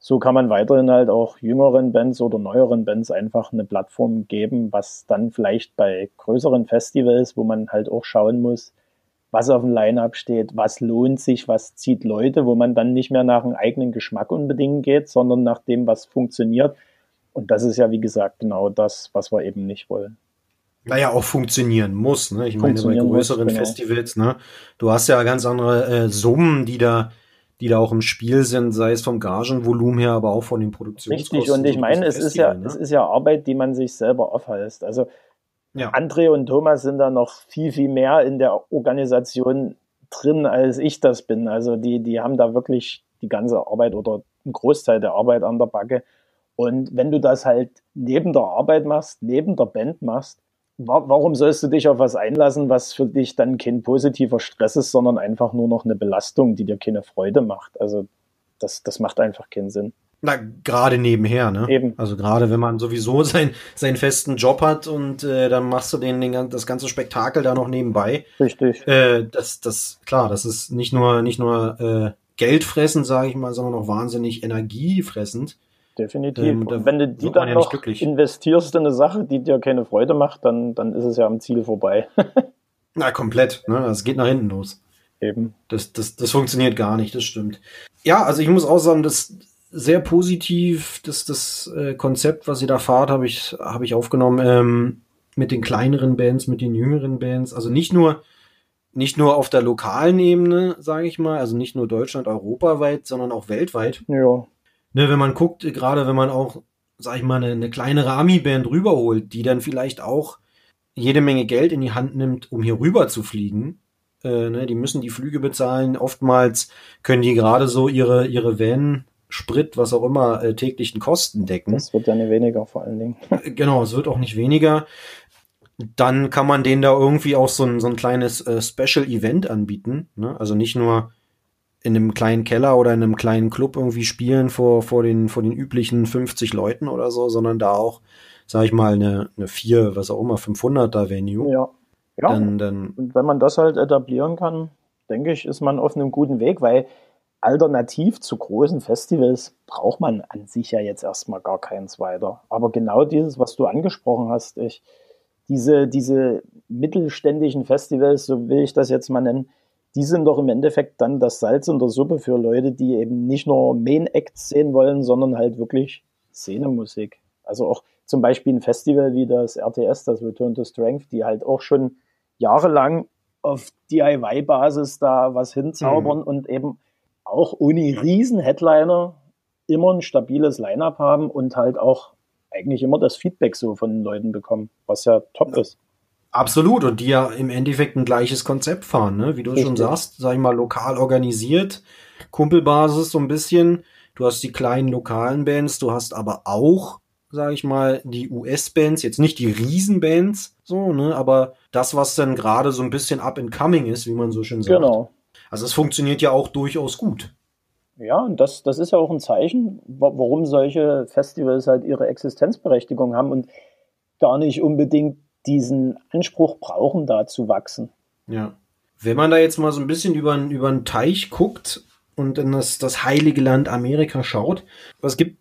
so kann man weiterhin halt auch jüngeren Bands oder neueren Bands einfach eine Plattform geben, was dann vielleicht bei größeren Festivals, wo man halt auch schauen muss, was auf dem Line-Up steht, was lohnt sich, was zieht Leute, wo man dann nicht mehr nach dem eigenen Geschmack unbedingt geht, sondern nach dem, was funktioniert. Und das ist ja, wie gesagt, genau das, was wir eben nicht wollen. Naja, auch funktionieren muss. Ne? Ich meine, bei größeren muss, genau. Festivals, ne? du hast ja ganz andere äh, Summen, die da die da auch im Spiel sind, sei es vom Gagenvolumen her, aber auch von den Produktionskosten. Richtig, und ich meine, es ist ja, ne? es ist ja Arbeit, die man sich selber aufheißt. Also ja. André und Thomas sind da noch viel, viel mehr in der Organisation drin, als ich das bin. Also die, die haben da wirklich die ganze Arbeit oder einen Großteil der Arbeit an der Backe. Und wenn du das halt neben der Arbeit machst, neben der Band machst, warum sollst du dich auf was einlassen, was für dich dann kein positiver Stress ist, sondern einfach nur noch eine Belastung, die dir keine Freude macht? Also das, das macht einfach keinen Sinn. Na, gerade nebenher, ne? Eben. Also gerade wenn man sowieso sein, seinen festen Job hat und äh, dann machst du den, den das ganze Spektakel da noch nebenbei. Richtig. Äh, das, das, klar, das ist nicht nur, nicht nur äh, Geldfressend, sage ich mal, sondern auch wahnsinnig energiefressend. Definitiv. Ähm, und wenn du die dann ja noch investierst in eine Sache, die dir keine Freude macht, dann, dann ist es ja am Ziel vorbei. Na, komplett. Ne? Das geht nach hinten los. Eben. Das, das, das funktioniert gar nicht, das stimmt. Ja, also ich muss auch sagen, das sehr positiv, dass das äh, Konzept, was ihr da fahrt, habe ich, hab ich aufgenommen, ähm, mit den kleineren Bands, mit den jüngeren Bands. Also nicht nur, nicht nur auf der lokalen Ebene, sage ich mal, also nicht nur Deutschland, europaweit, sondern auch weltweit. Ja ne, wenn man guckt, gerade wenn man auch, sag ich mal, eine, eine kleinere Ami-Band rüberholt, die dann vielleicht auch jede Menge Geld in die Hand nimmt, um hier rüber zu fliegen. Äh, ne, die müssen die Flüge bezahlen. Oftmals können die gerade so ihre, ihre Van, Sprit, was auch immer, äh, täglichen Kosten decken. Das wird ja nicht weniger vor allen Dingen. genau, es wird auch nicht weniger. Dann kann man denen da irgendwie auch so ein, so ein kleines äh, Special Event anbieten. Ne? Also nicht nur in einem kleinen Keller oder in einem kleinen Club irgendwie spielen vor, vor, den, vor den üblichen 50 Leuten oder so, sondern da auch, sag ich mal, eine, eine 4, was auch immer, 500er Venue. Ja. ja. Dann, dann, und wenn man das halt etablieren kann, denke ich, ist man auf einem guten Weg, weil alternativ zu großen Festivals braucht man an sich ja jetzt erstmal gar keins weiter. Aber genau dieses, was du angesprochen hast, ich, diese, diese mittelständischen Festivals, so will ich das jetzt mal nennen, die sind doch im Endeffekt dann das Salz in der Suppe für Leute, die eben nicht nur Main Acts sehen wollen, sondern halt wirklich Szenemusik. Also auch zum Beispiel ein Festival wie das RTS, das Return to Strength, die halt auch schon jahrelang auf DIY-Basis da was hinzaubern mhm. und eben auch ohne riesen Headliner immer ein stabiles Line-up haben und halt auch eigentlich immer das Feedback so von den Leuten bekommen, was ja top ist. Absolut, und die ja im Endeffekt ein gleiches Konzept fahren, ne? Wie du Richtig. schon sagst, sag ich mal, lokal organisiert, Kumpelbasis so ein bisschen. Du hast die kleinen lokalen Bands, du hast aber auch, sag ich mal, die US-Bands, jetzt nicht die Riesenbands, so, ne? Aber das, was dann gerade so ein bisschen up and coming ist, wie man so schön sagt. Genau. Also es funktioniert ja auch durchaus gut. Ja, und das, das ist ja auch ein Zeichen, warum solche Festivals halt ihre Existenzberechtigung haben und gar nicht unbedingt diesen Anspruch brauchen, da zu wachsen. Ja. Wenn man da jetzt mal so ein bisschen über, über einen Teich guckt und in das, das heilige Land Amerika schaut, was gibt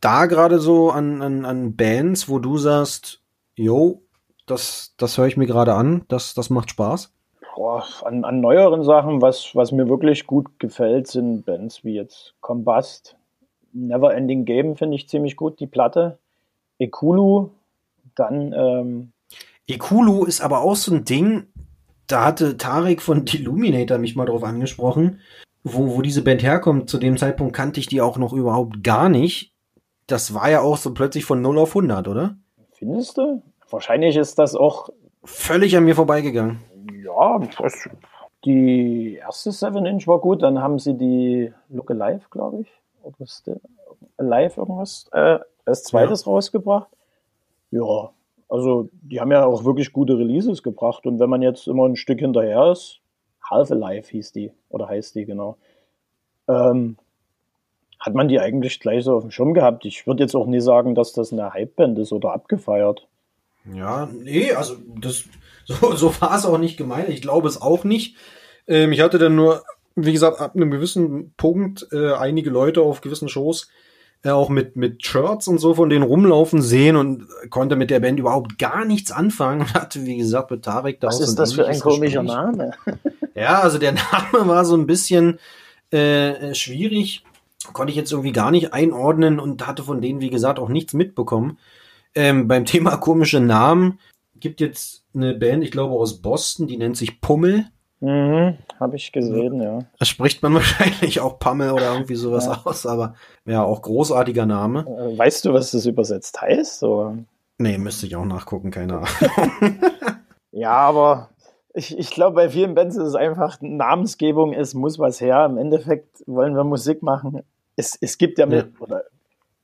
da gerade so an, an, an Bands, wo du sagst, yo, das, das höre ich mir gerade an, das, das macht Spaß? Boah, an, an neueren Sachen, was, was mir wirklich gut gefällt, sind Bands wie jetzt Combust, Never Ending Game finde ich ziemlich gut, die Platte, Ekulu, dann ähm, Ekulu ist aber auch so ein Ding, da hatte Tarek von Deluminator mich mal drauf angesprochen, wo, wo diese Band herkommt. Zu dem Zeitpunkt kannte ich die auch noch überhaupt gar nicht. Das war ja auch so plötzlich von 0 auf 100, oder? Findest du? Wahrscheinlich ist das auch völlig an mir vorbeigegangen. Ja, die erste 7-Inch war gut, dann haben sie die Look Alive, glaube ich, oder der Alive irgendwas, äh, als zweites ja. rausgebracht. Ja, also die haben ja auch wirklich gute Releases gebracht und wenn man jetzt immer ein Stück hinterher ist, Half-Alive hieß die, oder heißt die, genau. Ähm, hat man die eigentlich gleich so auf dem Schirm gehabt? Ich würde jetzt auch nie sagen, dass das eine Hype-Band ist oder abgefeiert. Ja, nee, also das, so, so war es auch nicht gemeint. Ich glaube es auch nicht. Ähm, ich hatte dann nur, wie gesagt, ab einem gewissen Punkt äh, einige Leute auf gewissen Shows äh, auch mit, mit Shirts und so von denen rumlaufen sehen und konnte mit der Band überhaupt gar nichts anfangen und hatte, wie gesagt, mit Tarek da Was ist das für ein komischer Name? ja, also der Name war so ein bisschen äh, schwierig. Konnte ich jetzt irgendwie gar nicht einordnen und hatte von denen, wie gesagt, auch nichts mitbekommen. Ähm, beim Thema komische Namen gibt jetzt eine Band, ich glaube aus Boston, die nennt sich Pummel. Mhm, habe ich gesehen, ja. Da spricht man wahrscheinlich auch Pummel oder irgendwie sowas ja. aus, aber ja, auch großartiger Name. Äh, weißt du, was das übersetzt heißt? Oder? Nee, müsste ich auch nachgucken, keine Ahnung. ja, aber ich, ich glaube, bei vielen Bands ist es einfach Namensgebung, es muss was her. Im Endeffekt wollen wir Musik machen. Es, es gibt ja, mit, Oder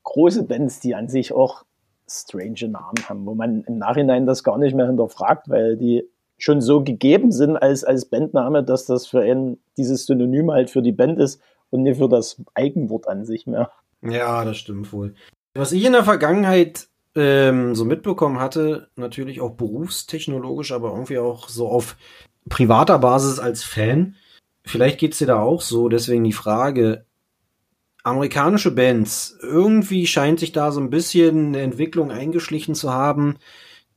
große Bands, die an sich auch strange Namen haben, wo man im Nachhinein das gar nicht mehr hinterfragt, weil die schon so gegeben sind als, als Bandname, dass das für einen dieses Synonym halt für die Band ist und nicht für das Eigenwort an sich mehr. Ja, das stimmt wohl. Was ich in der Vergangenheit ähm, so mitbekommen hatte, natürlich auch berufstechnologisch, aber irgendwie auch so auf privater Basis als Fan. Vielleicht geht's dir da auch so, deswegen die Frage, amerikanische Bands, irgendwie scheint sich da so ein bisschen eine Entwicklung eingeschlichen zu haben,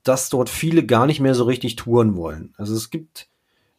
dass dort viele gar nicht mehr so richtig touren wollen. Also es gibt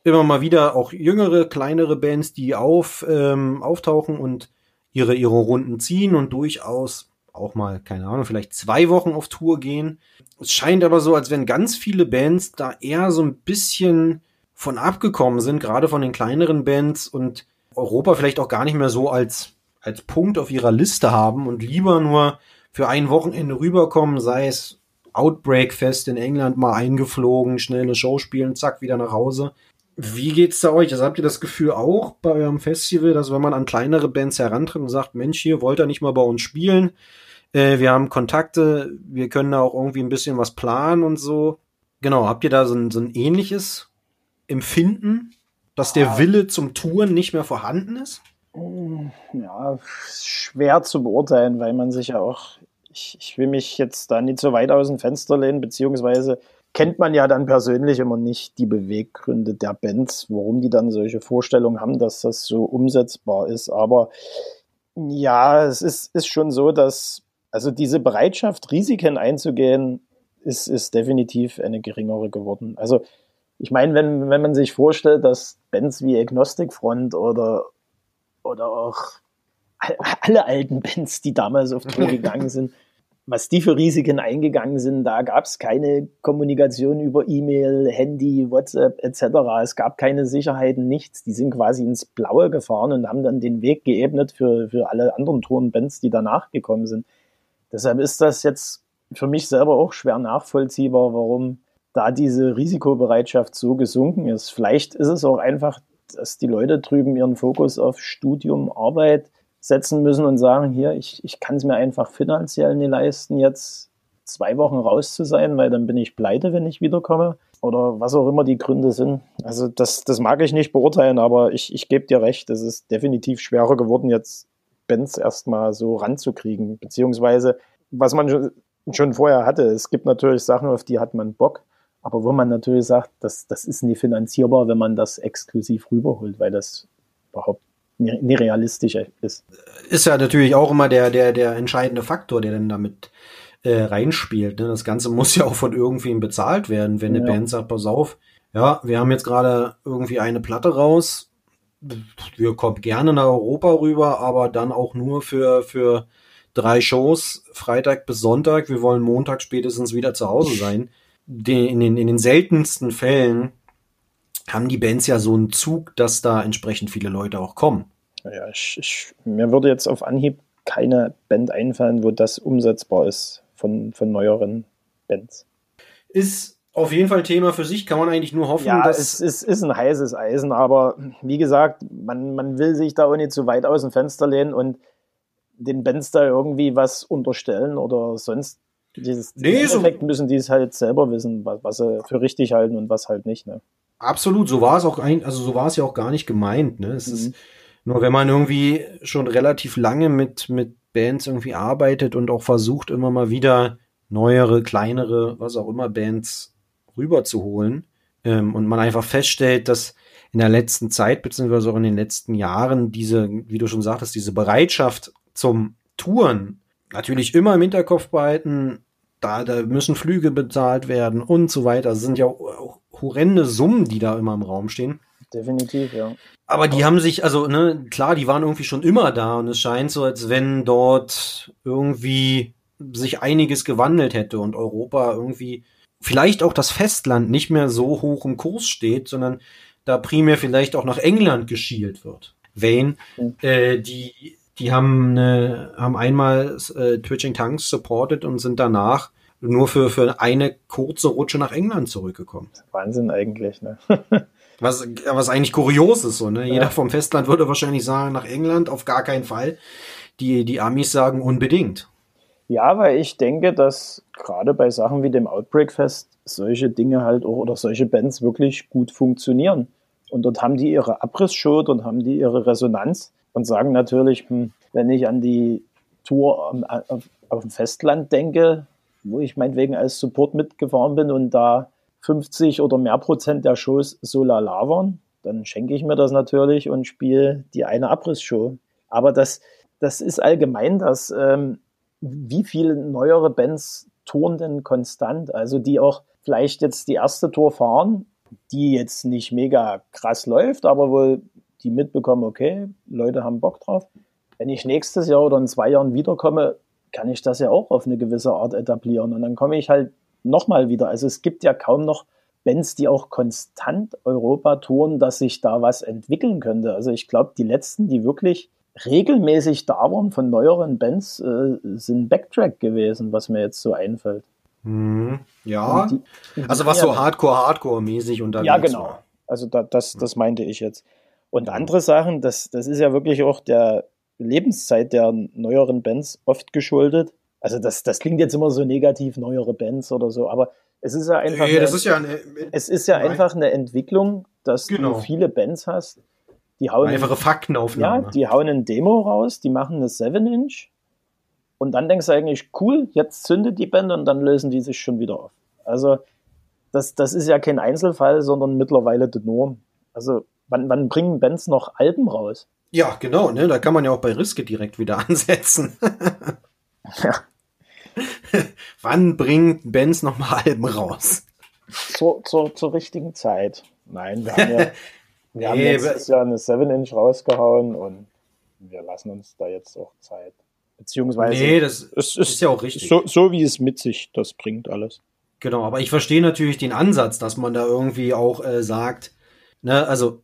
immer mal wieder auch jüngere, kleinere Bands, die auf, ähm, auftauchen und ihre, ihre Runden ziehen und durchaus auch mal, keine Ahnung, vielleicht zwei Wochen auf Tour gehen. Es scheint aber so, als wenn ganz viele Bands da eher so ein bisschen von abgekommen sind, gerade von den kleineren Bands und Europa vielleicht auch gar nicht mehr so als, als Punkt auf ihrer Liste haben und lieber nur für ein Wochenende rüberkommen, sei es Outbreak Fest in England mal eingeflogen, schnell eine Show spielen, zack, wieder nach Hause. Wie geht's da euch? Also habt ihr das Gefühl auch bei eurem Festival, dass wenn man an kleinere Bands herantritt und sagt, Mensch, hier wollt ihr nicht mal bei uns spielen? Äh, wir haben Kontakte, wir können da auch irgendwie ein bisschen was planen und so. Genau, habt ihr da so ein, so ein ähnliches Empfinden, dass der Wille zum Touren nicht mehr vorhanden ist? Ja, schwer zu beurteilen, weil man sich ja auch ich, ich will mich jetzt da nicht so weit aus dem Fenster lehnen, beziehungsweise kennt man ja dann persönlich immer nicht die Beweggründe der Bands, warum die dann solche Vorstellungen haben, dass das so umsetzbar ist. Aber ja, es ist, ist schon so, dass also diese Bereitschaft, Risiken einzugehen, ist, ist definitiv eine geringere geworden. Also ich meine, wenn, wenn man sich vorstellt, dass Bands wie Agnostic Front oder, oder auch alle alten Bands, die damals auf Tour gegangen sind, was die für Risiken eingegangen sind, da gab es keine Kommunikation über E-Mail, Handy, WhatsApp etc. Es gab keine Sicherheiten, nichts. Die sind quasi ins Blaue gefahren und haben dann den Weg geebnet für, für alle anderen Tourenbands, die danach gekommen sind. Deshalb ist das jetzt für mich selber auch schwer nachvollziehbar, warum da diese Risikobereitschaft so gesunken ist. Vielleicht ist es auch einfach, dass die Leute drüben ihren Fokus auf Studium, Arbeit, setzen müssen und sagen, hier, ich, ich kann es mir einfach finanziell nicht leisten, jetzt zwei Wochen raus zu sein, weil dann bin ich pleite, wenn ich wiederkomme. Oder was auch immer die Gründe sind. Also das, das mag ich nicht beurteilen, aber ich, ich gebe dir recht, es ist definitiv schwerer geworden, jetzt Bands erstmal so ranzukriegen. Beziehungsweise, was man schon, schon vorher hatte, es gibt natürlich Sachen, auf die hat man Bock. Aber wo man natürlich sagt, das, das ist nicht finanzierbar, wenn man das exklusiv rüberholt, weil das überhaupt nerealistisch ist. Ist ja natürlich auch immer der, der, der entscheidende Faktor, der dann damit äh, reinspielt. Ne? Das Ganze muss ja auch von irgendwem bezahlt werden, wenn eine ja. Band sagt, pass auf, ja, wir haben jetzt gerade irgendwie eine Platte raus, wir kommen gerne nach Europa rüber, aber dann auch nur für, für drei Shows, Freitag bis Sonntag. Wir wollen Montag spätestens wieder zu Hause sein. Den, in, den, in den seltensten Fällen haben die Bands ja so einen Zug, dass da entsprechend viele Leute auch kommen. Ja, ich, ich, mir würde jetzt auf Anhieb keine Band einfallen, wo das umsetzbar ist von, von neueren Bands. Ist auf jeden Fall Thema für sich, kann man eigentlich nur hoffen, ja, dass. Es ist, ist ein heißes Eisen, aber wie gesagt, man, man will sich da auch nicht zu weit aus dem Fenster lehnen und den Bands da irgendwie was unterstellen oder sonst. Dieses, nee, so müssen die es halt selber wissen, was, was sie für richtig halten und was halt nicht. Ne? Absolut, so war es auch ein, also so war es ja auch gar nicht gemeint. Ne? Es mhm. ist nur, wenn man irgendwie schon relativ lange mit mit Bands irgendwie arbeitet und auch versucht immer mal wieder neuere, kleinere, was auch immer Bands rüberzuholen ähm, und man einfach feststellt, dass in der letzten Zeit beziehungsweise auch in den letzten Jahren diese, wie du schon sagtest, diese Bereitschaft zum Touren natürlich immer im Hinterkopf behalten. Da, da müssen Flüge bezahlt werden und so weiter. Das sind ja horrende Summen, die da immer im Raum stehen. Definitiv, ja. Aber die haben sich, also, ne, klar, die waren irgendwie schon immer da und es scheint so, als wenn dort irgendwie sich einiges gewandelt hätte und Europa irgendwie vielleicht auch das Festland nicht mehr so hoch im Kurs steht, sondern da primär vielleicht auch nach England geschielt wird. Wayne, mhm. äh, die, die haben, eine, haben einmal äh, Twitching Tongues supported und sind danach nur für, für eine kurze Rutsche nach England zurückgekommen. Wahnsinn eigentlich, ne? was, was eigentlich kurios ist, so, ne? Ja. Jeder vom Festland würde wahrscheinlich sagen, nach England auf gar keinen Fall. Die, die Amis sagen unbedingt. Ja, weil ich denke, dass gerade bei Sachen wie dem Outbreak Fest solche Dinge halt auch oder solche Bands wirklich gut funktionieren. Und dort haben die ihre Abrissshow und haben die ihre Resonanz und sagen natürlich, hm, wenn ich an die Tour auf, dem Festland denke, wo ich meinetwegen als Support mitgefahren bin und da 50 oder mehr Prozent der Shows so lala waren, dann schenke ich mir das natürlich und spiele die eine Abrissshow. Aber das, das ist allgemein das, ähm, wie viele neuere Bands touren denn konstant? Also die auch vielleicht jetzt die erste Tour fahren, die jetzt nicht mega krass läuft, aber wohl die mitbekommen, okay, Leute haben Bock drauf. Wenn ich nächstes Jahr oder in zwei Jahren wiederkomme, kann ich das ja auch auf eine gewisse Art etablieren. Und dann komme ich halt nochmal wieder. Also es gibt ja kaum noch Bands, die auch konstant Europa touren, dass sich da was entwickeln könnte. Also ich glaube, die letzten, die wirklich regelmäßig da waren von neueren Bands, äh, sind Backtrack gewesen, was mir jetzt so einfällt. Mhm. Ja, die, also was so Hardcore-Hardcore-mäßig unterwegs Ja, genau. War. Also da, das, das meinte ich jetzt. Und andere Sachen, das, das ist ja wirklich auch der Lebenszeit der neueren Bands oft geschuldet. Also das, das klingt jetzt immer so negativ, neuere Bands oder so, aber es ist ja einfach, nee, eine, ist ja eine, es ist ja einfach eine Entwicklung, dass genau. du viele Bands hast, die hauen einfache Faktenaufnahme. Ja, die hauen ein Demo raus, die machen eine 7-Inch und dann denkst du eigentlich, cool, jetzt zündet die Band und dann lösen die sich schon wieder auf. Also das, das ist ja kein Einzelfall, sondern mittlerweile die Norm. Also wann, wann bringen Bands noch Alben raus? Ja, genau, ne? Da kann man ja auch bei Riske direkt wieder ansetzen. ja. wann bringt Bands noch mal Alben raus? Zur, zur, zur richtigen Zeit. Nein, wir haben ja wir haben letztes Jahr eine 7-Inch rausgehauen und wir lassen uns da jetzt auch Zeit. Beziehungsweise. Nee, das ist, ist ja auch richtig. So, so wie es mit sich das bringt alles. Genau, aber ich verstehe natürlich den Ansatz, dass man da irgendwie auch äh, sagt, ne, also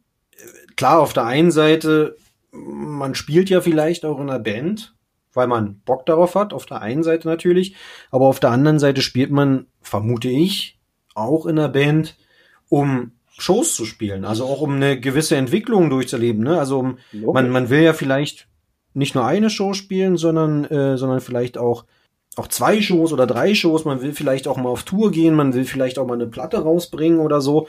klar, auf der einen Seite, man spielt ja vielleicht auch in einer Band, weil man Bock darauf hat, auf der einen Seite natürlich, aber auf der anderen Seite spielt man, vermute ich, auch in einer Band, um Shows zu spielen, also auch um eine gewisse Entwicklung durchzuleben. Ne? Also um, man, man will ja vielleicht nicht nur eine Show spielen, sondern, äh, sondern vielleicht auch, auch zwei Shows oder drei Shows. Man will vielleicht auch mal auf Tour gehen, man will vielleicht auch mal eine Platte rausbringen oder so.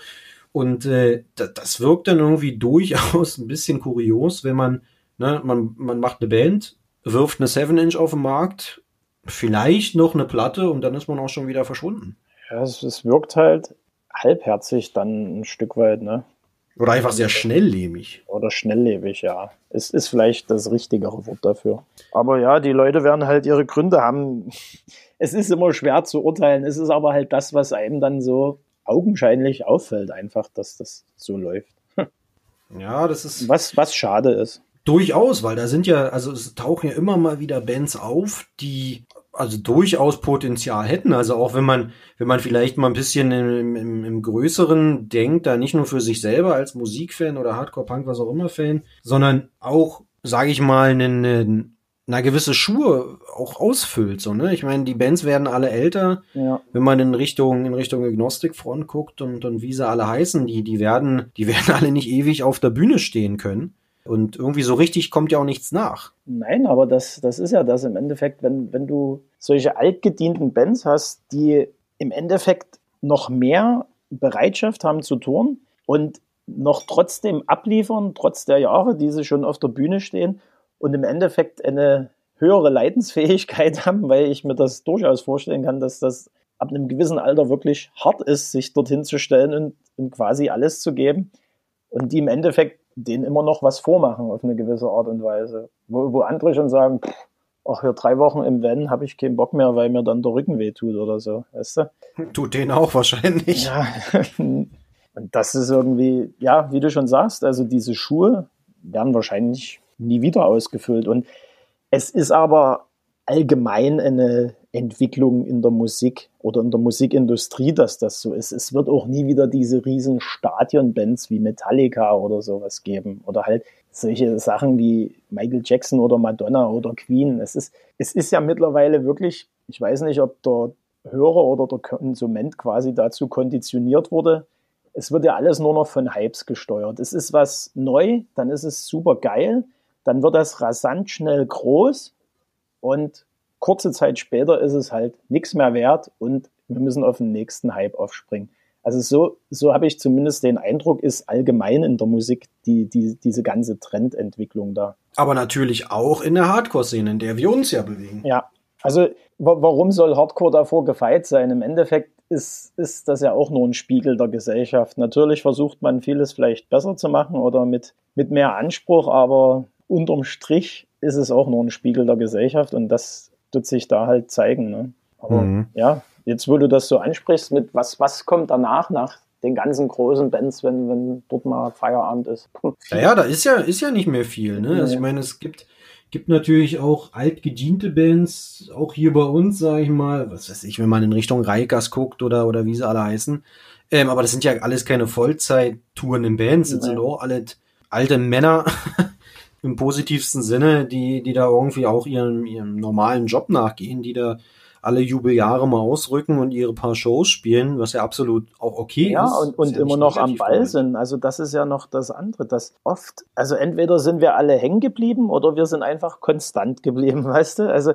Und äh, das, das wirkt dann irgendwie durchaus ein bisschen kurios, wenn man, ne, man, man macht eine Band, wirft eine 7-Inch auf den Markt, vielleicht noch eine Platte und dann ist man auch schon wieder verschwunden. Ja, es, es wirkt halt halbherzig dann ein Stück weit, ne? Oder einfach sehr schnelllebig. Oder schnelllebig, ja. Es ist vielleicht das richtigere Wort dafür. Aber ja, die Leute werden halt ihre Gründe haben. Es ist immer schwer zu urteilen. Es ist aber halt das, was einem dann so augenscheinlich auffällt, einfach, dass das so läuft. Ja, das ist. Was, was schade ist. Durchaus, weil da sind ja, also es tauchen ja immer mal wieder Bands auf, die also durchaus Potenzial hätten. Also auch wenn man, wenn man vielleicht mal ein bisschen im, im, im Größeren denkt, da nicht nur für sich selber als Musikfan oder Hardcore-Punk, was auch immer Fan, sondern auch, sage ich mal, einen, einen na gewisse Schuhe auch ausfüllt. So, ne? Ich meine, die Bands werden alle älter. Ja. Wenn man in Richtung, in Richtung Agnostic Front guckt und, und wie sie alle heißen, die, die werden, die werden alle nicht ewig auf der Bühne stehen können. Und irgendwie so richtig kommt ja auch nichts nach. Nein, aber das, das ist ja das im Endeffekt, wenn, wenn du solche altgedienten Bands hast, die im Endeffekt noch mehr Bereitschaft haben zu tun und noch trotzdem abliefern, trotz der Jahre, die sie schon auf der Bühne stehen und im Endeffekt eine höhere Leidensfähigkeit haben, weil ich mir das durchaus vorstellen kann, dass das ab einem gewissen Alter wirklich hart ist, sich dorthin zu stellen und, und quasi alles zu geben und die im Endeffekt denen immer noch was vormachen auf eine gewisse Art und Weise. Wo, wo andere schon sagen, pff, ach ja, drei Wochen im Van habe ich keinen Bock mehr, weil mir dann der Rücken weh tut oder so, weißt du? Tut denen auch wahrscheinlich. Ja. Und das ist irgendwie, ja, wie du schon sagst, also diese Schuhe werden wahrscheinlich nie wieder ausgefüllt. Und es ist aber allgemein eine Entwicklung in der Musik oder in der Musikindustrie, dass das so ist. Es wird auch nie wieder diese riesen Stadionbands wie Metallica oder sowas geben oder halt solche Sachen wie Michael Jackson oder Madonna oder Queen. Es ist, es ist ja mittlerweile wirklich, ich weiß nicht, ob der Hörer oder der Konsument quasi dazu konditioniert wurde. Es wird ja alles nur noch von Hypes gesteuert. Es ist was neu, dann ist es super geil, dann wird das rasant schnell groß und kurze Zeit später ist es halt nichts mehr wert und wir müssen auf den nächsten Hype aufspringen. Also so, so habe ich zumindest den Eindruck, ist allgemein in der Musik die, die, diese ganze Trendentwicklung da. Aber natürlich auch in der Hardcore-Szene, in der wir uns ja bewegen. Ja, also warum soll Hardcore davor gefeit sein? Im Endeffekt ist, ist das ja auch nur ein Spiegel der Gesellschaft. Natürlich versucht man vieles vielleicht besser zu machen oder mit, mit mehr Anspruch, aber unterm Strich ist es auch nur ein Spiegel der Gesellschaft und das wird sich da halt zeigen. Ne? Aber mhm. ja, jetzt wo du das so ansprichst, mit was, was kommt danach, nach den ganzen großen Bands, wenn, wenn dort mal Feierabend ist? Naja, da ist ja, ist ja nicht mehr viel. Ne? Also ich meine, es gibt, gibt natürlich auch altgediente Bands, auch hier bei uns, sage ich mal, was weiß ich, wenn man in Richtung Reikas guckt oder, oder wie sie alle heißen. Ähm, aber das sind ja alles keine Vollzeit-Touren in Bands, das nee. sind auch alle alte Männer, im positivsten Sinne, die, die da irgendwie auch ihrem, ihrem normalen Job nachgehen, die da alle Jubeljahre mal ausrücken und ihre paar Shows spielen, was ja absolut auch okay ja, ist. Ja, und, und ja immer noch am Ball sind. Also das ist ja noch das andere, dass oft, also entweder sind wir alle hängen geblieben oder wir sind einfach konstant geblieben, weißt du? Also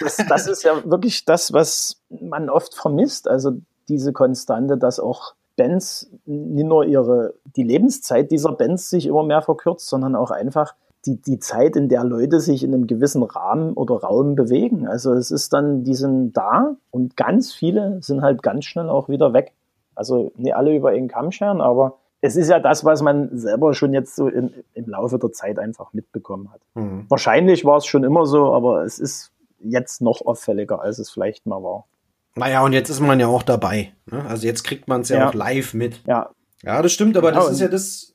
das, das ist ja wirklich das, was man oft vermisst. Also diese Konstante, dass auch Bands nicht nur ihre, die Lebenszeit dieser Bands sich immer mehr verkürzt, sondern auch einfach die, die Zeit, in der Leute sich in einem gewissen Rahmen oder Raum bewegen. Also es ist dann, die sind da und ganz viele sind halt ganz schnell auch wieder weg. Also nicht alle über einen Kamm scheren, aber es ist ja das, was man selber schon jetzt so in, im Laufe der Zeit einfach mitbekommen hat. Mhm. Wahrscheinlich war es schon immer so, aber es ist jetzt noch auffälliger, als es vielleicht mal war. Naja, und jetzt ist man ja auch dabei. Ne? Also jetzt kriegt man es ja, ja, auch live mit. Ja. Ja, das stimmt, aber genau. das ist ja das,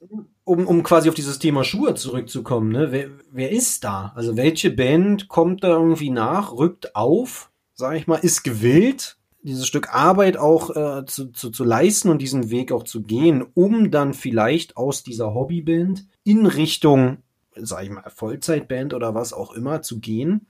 um, um quasi auf dieses Thema Schuhe zurückzukommen, ne? Wer, wer ist da? Also welche Band kommt da irgendwie nach, rückt auf, sag ich mal, ist gewillt, dieses Stück Arbeit auch äh, zu, zu, zu leisten und diesen Weg auch zu gehen, um dann vielleicht aus dieser Hobbyband in Richtung, sag ich mal, Vollzeitband oder was auch immer zu gehen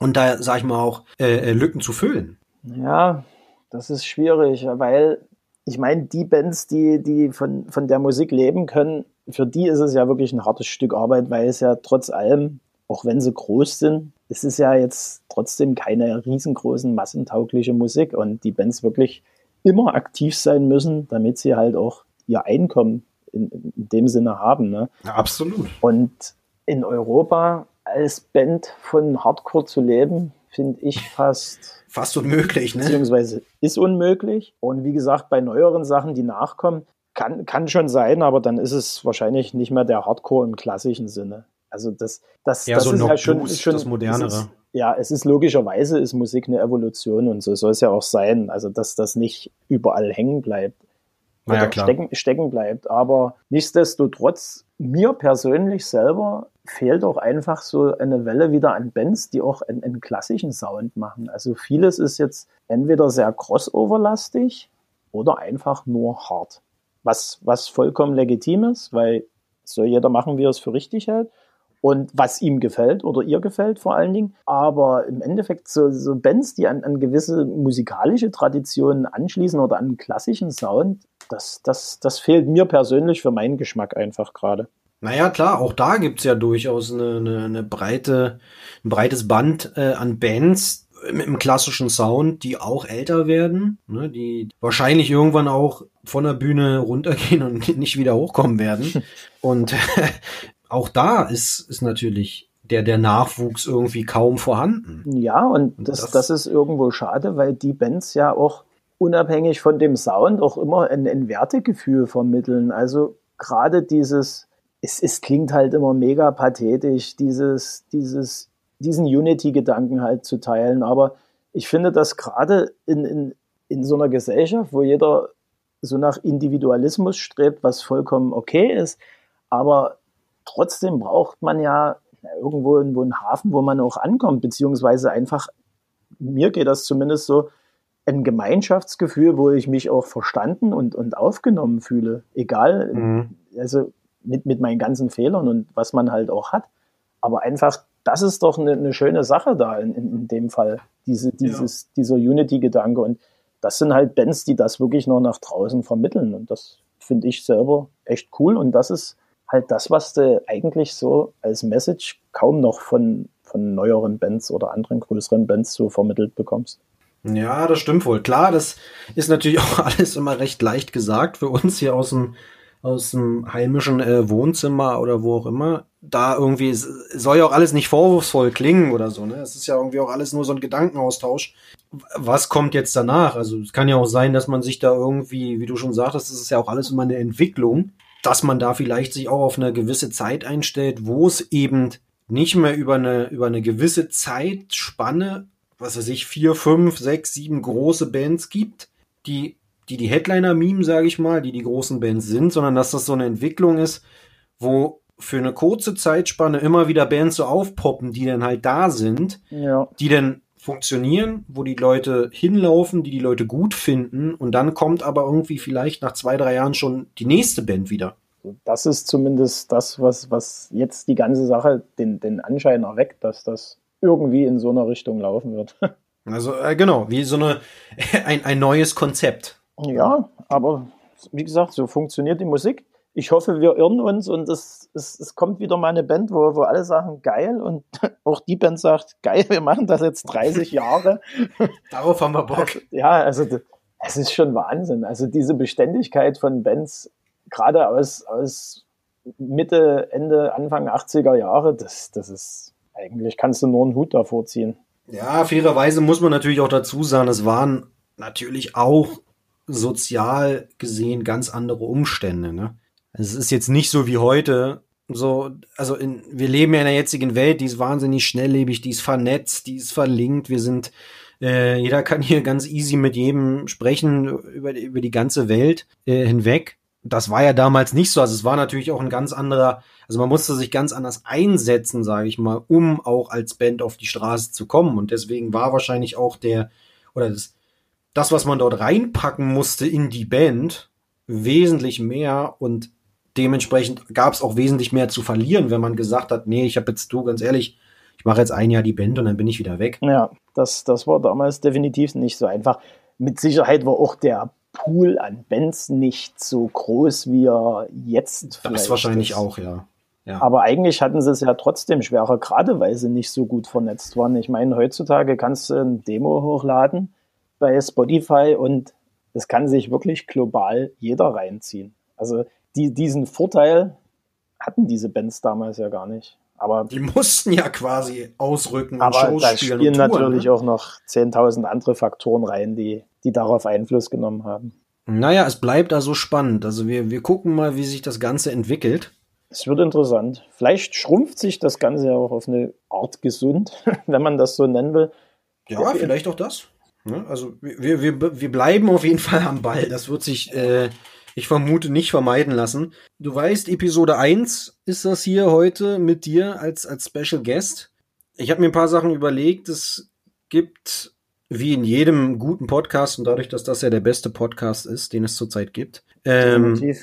und da, sag ich mal, auch äh, äh Lücken zu füllen. Ja, das ist schwierig, weil ich meine, die Bands, die, die von, von der Musik leben können, für die ist es ja wirklich ein hartes Stück Arbeit, weil es ja trotz allem, auch wenn sie groß sind, es ist ja jetzt trotzdem keine riesengroßen, massentaugliche Musik und die Bands wirklich immer aktiv sein müssen, damit sie halt auch ihr Einkommen in, in dem Sinne haben. Ne? Ja, absolut. Und in Europa als Band von Hardcore zu leben, finde ich fast fast unmöglich, ne? Beziehungsweise ist unmöglich. Und wie gesagt, bei neueren Sachen, die nachkommen, kann, kann schon sein, aber dann ist es wahrscheinlich nicht mehr der Hardcore im klassischen Sinne. Also das, das, ja, das so ist halt schon, Blues, schon das modernere. Ist, ja, es ist logischerweise ist Musik eine Evolution und so soll es ja auch sein. Also dass das nicht überall hängen bleibt naja, klar. Stecken, stecken bleibt. Aber nichtsdestotrotz, mir persönlich selber fehlt auch einfach so eine Welle wieder an Bands, die auch einen, einen klassischen Sound machen. Also vieles ist jetzt entweder sehr crossoverlastig oder einfach nur hart. Was, was vollkommen legitim ist, weil soll jeder machen, wie er es für richtig hält und was ihm gefällt oder ihr gefällt vor allen Dingen. Aber im Endeffekt so, so Bands, die an, an gewisse musikalische Traditionen anschließen oder an klassischen Sound, das, das, das fehlt mir persönlich für meinen Geschmack einfach gerade. Naja, klar, auch da gibt's ja durchaus eine, eine, eine breite, ein breites Band äh, an Bands. Mit einem klassischen Sound, die auch älter werden, ne, die wahrscheinlich irgendwann auch von der Bühne runtergehen und nicht wieder hochkommen werden. Und auch da ist, ist natürlich der, der Nachwuchs irgendwie kaum vorhanden. Ja, und das, das, das ist irgendwo schade, weil die Bands ja auch unabhängig von dem Sound auch immer ein, ein Wertegefühl vermitteln. Also gerade dieses, es, es klingt halt immer mega pathetisch, dieses, dieses, diesen Unity-Gedanken halt zu teilen. Aber ich finde, dass gerade in, in, in so einer Gesellschaft, wo jeder so nach Individualismus strebt, was vollkommen okay ist, aber trotzdem braucht man ja irgendwo, irgendwo einen Hafen, wo man auch ankommt, beziehungsweise einfach, mir geht das zumindest so, ein Gemeinschaftsgefühl, wo ich mich auch verstanden und, und aufgenommen fühle. Egal, mhm. also mit, mit meinen ganzen Fehlern und was man halt auch hat. Aber einfach, das ist doch eine, eine schöne Sache da in, in, dem Fall, diese, dieses, ja. dieser Unity-Gedanke. Und das sind halt Bands, die das wirklich noch nach draußen vermitteln. Und das finde ich selber echt cool. Und das ist halt das, was du eigentlich so als Message kaum noch von, von neueren Bands oder anderen größeren Bands so vermittelt bekommst. Ja, das stimmt wohl. Klar, das ist natürlich auch alles immer recht leicht gesagt für uns hier aus dem, aus dem heimischen äh, Wohnzimmer oder wo auch immer. Da irgendwie, es soll ja auch alles nicht vorwurfsvoll klingen oder so, ne? Es ist ja irgendwie auch alles nur so ein Gedankenaustausch. Was kommt jetzt danach? Also es kann ja auch sein, dass man sich da irgendwie, wie du schon sagtest, das ist ja auch alles immer eine Entwicklung, dass man da vielleicht sich auch auf eine gewisse Zeit einstellt, wo es eben nicht mehr über eine, über eine gewisse Zeitspanne was weiß ich, vier, fünf, sechs, sieben große Bands gibt, die die, die Headliner meme, sage ich mal, die die großen Bands sind, sondern dass das so eine Entwicklung ist, wo für eine kurze Zeitspanne immer wieder Bands so aufpoppen, die dann halt da sind, ja. die dann funktionieren, wo die Leute hinlaufen, die die Leute gut finden und dann kommt aber irgendwie vielleicht nach zwei, drei Jahren schon die nächste Band wieder. Das ist zumindest das, was, was jetzt die ganze Sache den, den Anschein erweckt, dass das irgendwie in so einer Richtung laufen wird. Also äh, genau, wie so eine ein, ein neues Konzept. Ja, aber wie gesagt, so funktioniert die Musik. Ich hoffe, wir irren uns und es, es, es kommt wieder mal eine Band, wo, wo alle sagen, geil und auch die Band sagt, geil, wir machen das jetzt 30 Jahre. Darauf haben wir Bock. Also, ja, also es ist schon Wahnsinn. Also diese Beständigkeit von Bands, gerade aus, aus Mitte, Ende, Anfang 80er Jahre, das, das ist eigentlich kannst du nur einen Hut davor ziehen. Ja, fairerweise muss man natürlich auch dazu sagen, es waren natürlich auch sozial gesehen ganz andere Umstände. Ne? Es ist jetzt nicht so wie heute. So, also in, wir leben ja in der jetzigen Welt, die ist wahnsinnig schnelllebig, die ist vernetzt, die ist verlinkt. Wir sind, äh, jeder kann hier ganz easy mit jedem sprechen über, über die ganze Welt äh, hinweg das war ja damals nicht so. Also es war natürlich auch ein ganz anderer, also man musste sich ganz anders einsetzen, sage ich mal, um auch als Band auf die Straße zu kommen. Und deswegen war wahrscheinlich auch der, oder das, das was man dort reinpacken musste in die Band, wesentlich mehr und dementsprechend gab es auch wesentlich mehr zu verlieren, wenn man gesagt hat, nee, ich habe jetzt du, ganz ehrlich, ich mache jetzt ein Jahr die Band und dann bin ich wieder weg. Ja, das, das war damals definitiv nicht so einfach. Mit Sicherheit war auch der Pool an Bands nicht so groß, wie er jetzt vielleicht Das wahrscheinlich ist. auch, ja. ja. Aber eigentlich hatten sie es ja trotzdem schwerer, gerade weil sie nicht so gut vernetzt waren. Ich meine, heutzutage kannst du ein Demo hochladen bei Spotify und es kann sich wirklich global jeder reinziehen. Also die, diesen Vorteil hatten diese Bands damals ja gar nicht. Aber die mussten ja quasi ausrücken und aber Shows da spielen, spielen natürlich ne? auch noch 10.000 andere Faktoren rein, die, die darauf Einfluss genommen haben. Naja, es bleibt also spannend. Also wir, wir gucken mal, wie sich das Ganze entwickelt. Es wird interessant. Vielleicht schrumpft sich das Ganze ja auch auf eine Art gesund, wenn man das so nennen will. Ja, vielleicht auch das. Ne? Also wir, wir, wir bleiben auf jeden Fall am Ball. Das wird sich äh, ich vermute, nicht vermeiden lassen. Du weißt, Episode 1 ist das hier heute mit dir als, als Special Guest. Ich habe mir ein paar Sachen überlegt. Es gibt, wie in jedem guten Podcast, und dadurch, dass das ja der beste Podcast ist, den es zurzeit gibt, ähm,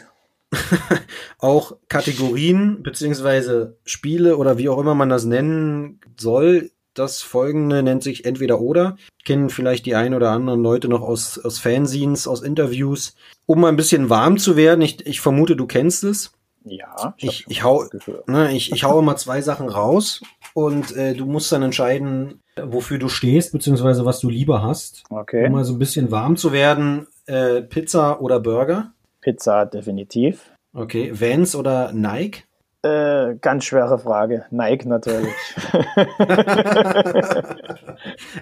auch Kategorien beziehungsweise Spiele oder wie auch immer man das nennen soll, das folgende nennt sich entweder oder. Kennen vielleicht die ein oder anderen Leute noch aus, aus Fanzines, aus Interviews. Um mal ein bisschen warm zu werden, ich, ich vermute, du kennst es. Ja, ich, ich, hau, ne, ich, ich hau immer zwei Sachen raus und äh, du musst dann entscheiden, wofür du stehst, beziehungsweise was du lieber hast. Okay. Um mal so ein bisschen warm zu werden. Äh, Pizza oder Burger? Pizza definitiv. Okay. Vans oder Nike? Äh, ganz schwere Frage. Nike natürlich.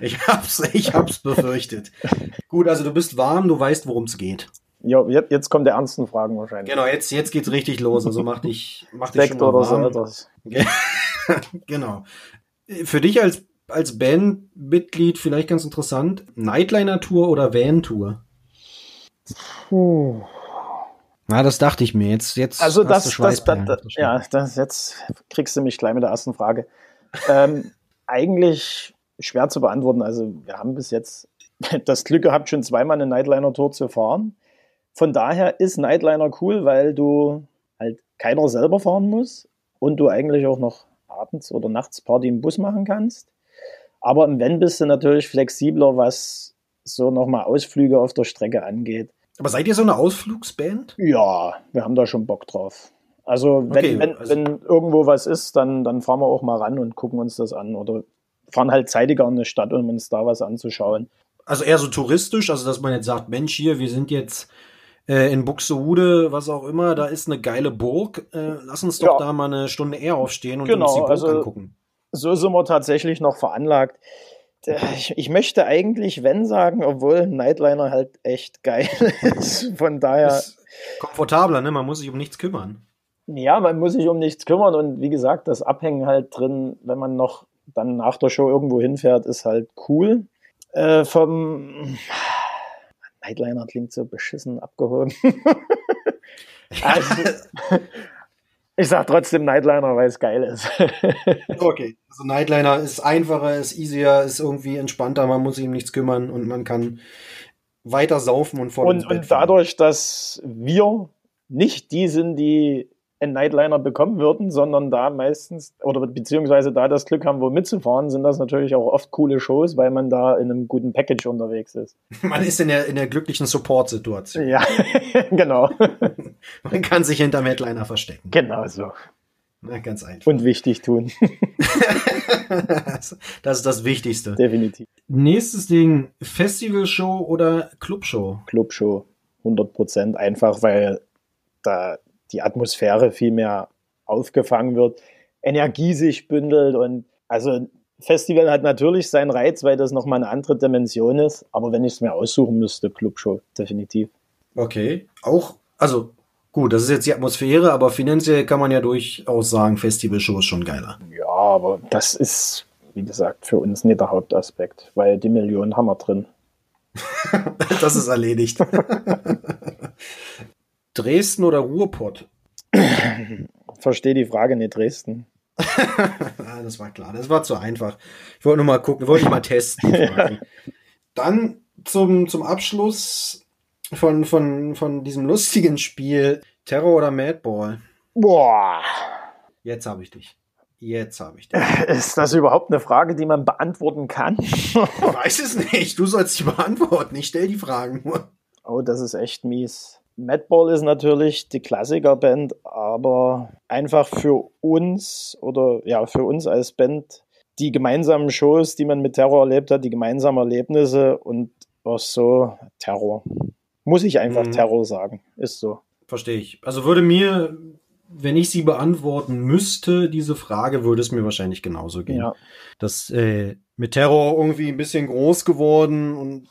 ich hab's, ich hab's befürchtet. Gut, also du bist warm, du weißt, worum es geht. Ja, jetzt, kommt der ernsten Fragen wahrscheinlich. Genau, jetzt, jetzt geht's richtig los. Also mach dich, mach dich Sekt schon oder so warm. etwas. genau. Für dich als, als Bandmitglied vielleicht ganz interessant, Nightliner-Tour oder Van-Tour? Puh. Na, das dachte ich mir. Jetzt, jetzt Also das, das, das, das ja, das jetzt kriegst du mich gleich mit der ersten Frage. ähm, eigentlich schwer zu beantworten. Also wir haben bis jetzt das Glück gehabt, schon zweimal eine Nightliner-Tour zu fahren. Von daher ist Nightliner cool, weil du halt keiner selber fahren muss und du eigentlich auch noch abends oder nachts Party im Bus machen kannst. Aber im Van bist du natürlich flexibler, was so nochmal Ausflüge auf der Strecke angeht. Aber seid ihr so eine Ausflugsband? Ja, wir haben da schon Bock drauf. Also wenn, Okay, wenn, also- wenn irgendwo was ist, dann, dann fahren wir auch mal ran und gucken uns das an. Oder fahren halt zeitiger in eine Stadt, um uns da was anzuschauen. Also eher so touristisch, also dass man jetzt sagt, Mensch, hier, wir sind jetzt äh, in Buxtehude, was auch immer, da ist eine geile Burg. Äh, lass uns doch Ja. da mal eine Stunde eher aufstehen und Genau, uns die Burg also- angucken. So sind wir tatsächlich noch veranlagt. Ich, ich möchte eigentlich wenn sagen, obwohl Nightliner halt echt geil ist. Von daher, Ist komfortabler, ne? Man muss sich um nichts kümmern. ja, man muss sich um nichts kümmern. Und wie gesagt, das Abhängen halt drin, wenn man noch dann nach der Show irgendwo hinfährt, ist halt cool. Äh, vom Nightliner klingt so beschissen abgehoben. also, ich sag trotzdem Nightliner, weil es geil ist. Okay. Also Nightliner ist einfacher, ist easier, ist irgendwie entspannter, man muss sich um nichts kümmern und man kann weiter saufen und ins und, Bett und dadurch, dass wir nicht die sind, die einen Nightliner bekommen würden, sondern da meistens, oder beziehungsweise da das Glück haben, wo mitzufahren, sind das natürlich auch oft coole Shows, weil man da in einem guten Package unterwegs ist. Man ist in der, in der glücklichen Support-Situation. Ja, genau. Man kann sich hinterm Headliner verstecken. genau so. Na, ganz einfach. Und wichtig tun, das ist das Wichtigste. definitiv. Nächstes Ding, Festivalshow oder Clubshow? Clubshow, 100 Prozent, einfach weil da die Atmosphäre viel mehr aufgefangen wird, Energie sich bündelt und also Festival hat natürlich seinen Reiz, weil das nochmal eine andere Dimension ist, aber wenn ich es mir aussuchen müsste, Clubshow, definitiv. Okay. Auch, also gut, das ist jetzt die Atmosphäre, aber finanziell kann man ja durchaus sagen, Festivalshow ist schon geiler. Ja, aber das ist, wie gesagt, für uns nicht der Hauptaspekt, weil die Millionen haben wir drin. Das ist erledigt. Dresden oder Ruhrpott? Verstehe die Frage nicht, Dresden. Ah, das war klar, das war zu einfach. Ich wollte nur mal gucken, wollte ich mal testen. quasi. Dann zum, zum Abschluss von, von, von diesem lustigen Spiel Terror oder Madball. Boah, Jetzt habe ich dich. Jetzt habe ich dich. ist das überhaupt eine Frage, die man beantworten kann? Ich weiß es nicht. Du sollst die beantworten. Ich stell die Fragen nur. Oh, das ist echt mies. Madball ist natürlich die Klassikerband, aber einfach für uns oder ja, für uns als Band die gemeinsamen Shows, die man mit Terror erlebt hat, die gemeinsamen Erlebnisse und auch so Terror. Muss ich einfach Mhm. Terror sagen. Ist so. Verstehe ich. Also würde mir, wenn ich sie beantworten müsste, diese Frage, würde es mir wahrscheinlich genauso gehen. Ja. Das äh, mit Terror irgendwie ein bisschen groß geworden und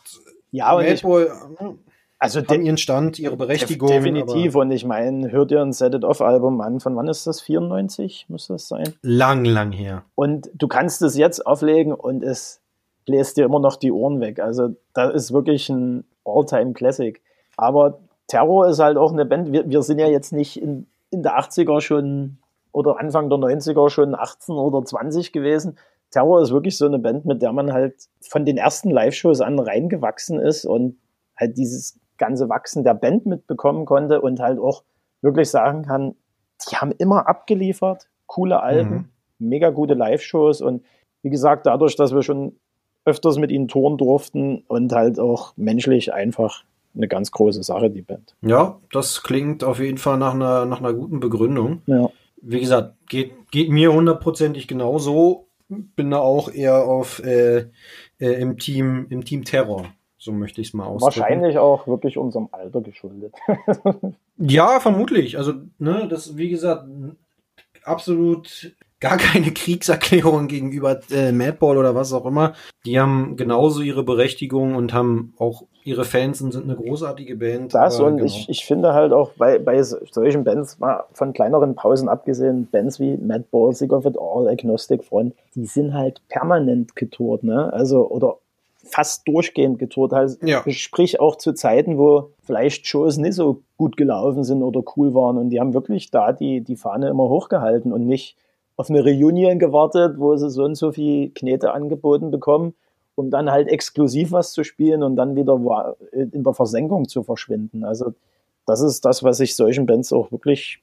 Ja, und ich, Madball äh, also haben ihren Stand, ihre Berechtigung. definitiv. Und ich meine, hört ihr ein Set It Off Album an? Von wann ist das? 94 muss das sein? Lang, lang her. Und du kannst es jetzt auflegen und es bläst dir immer noch die Ohren weg. Also da ist wirklich ein All-Time-Classic. Aber Terror ist halt auch eine Band. Wir, wir sind ja jetzt nicht in, in der 80er schon oder Anfang der 90er schon 18 oder 20 gewesen. Terror ist wirklich so eine Band, mit der man halt von den ersten Live-Shows an reingewachsen ist und halt dieses ganze Wachsen der Band mitbekommen konnte und halt auch wirklich sagen kann, die haben immer abgeliefert, coole Alben, mega gute Live-Shows und wie gesagt, dadurch, dass wir schon öfters mit ihnen touren durften und halt auch menschlich einfach eine ganz große Sache, die Band. Ja, das klingt auf jeden Fall nach einer, nach einer guten Begründung. Ja. Wie gesagt, geht, geht mir hundertprozentig genauso. Bin da auch eher auf äh, äh, im Team im Team Terror. So möchte ich es mal ausdrücken. Wahrscheinlich auch wirklich unserem Alter geschuldet. Ja, vermutlich. Also, ne, das, wie gesagt, absolut gar keine Kriegserklärung gegenüber äh, Madball oder was auch immer. Die haben genauso ihre Berechtigung und haben auch ihre Fans und sind eine großartige Band. Das und genau. ich, ich finde halt auch bei, bei solchen Bands, mal von kleineren Pausen abgesehen, Bands wie Madball, Sick of It All, Agnostic Front, die sind halt permanent getourt, ne? Also, oder fast durchgehend getourt. Halt, Ja. Sprich auch zu Zeiten, wo vielleicht Shows nicht so gut gelaufen sind oder cool waren. Und die haben wirklich da die, die Fahne immer hochgehalten und nicht auf eine Reunion gewartet, wo sie so und so viel Knete angeboten bekommen, um dann halt exklusiv was zu spielen und dann wieder in der Versenkung zu verschwinden. Also das ist das, was ich solchen Bands auch wirklich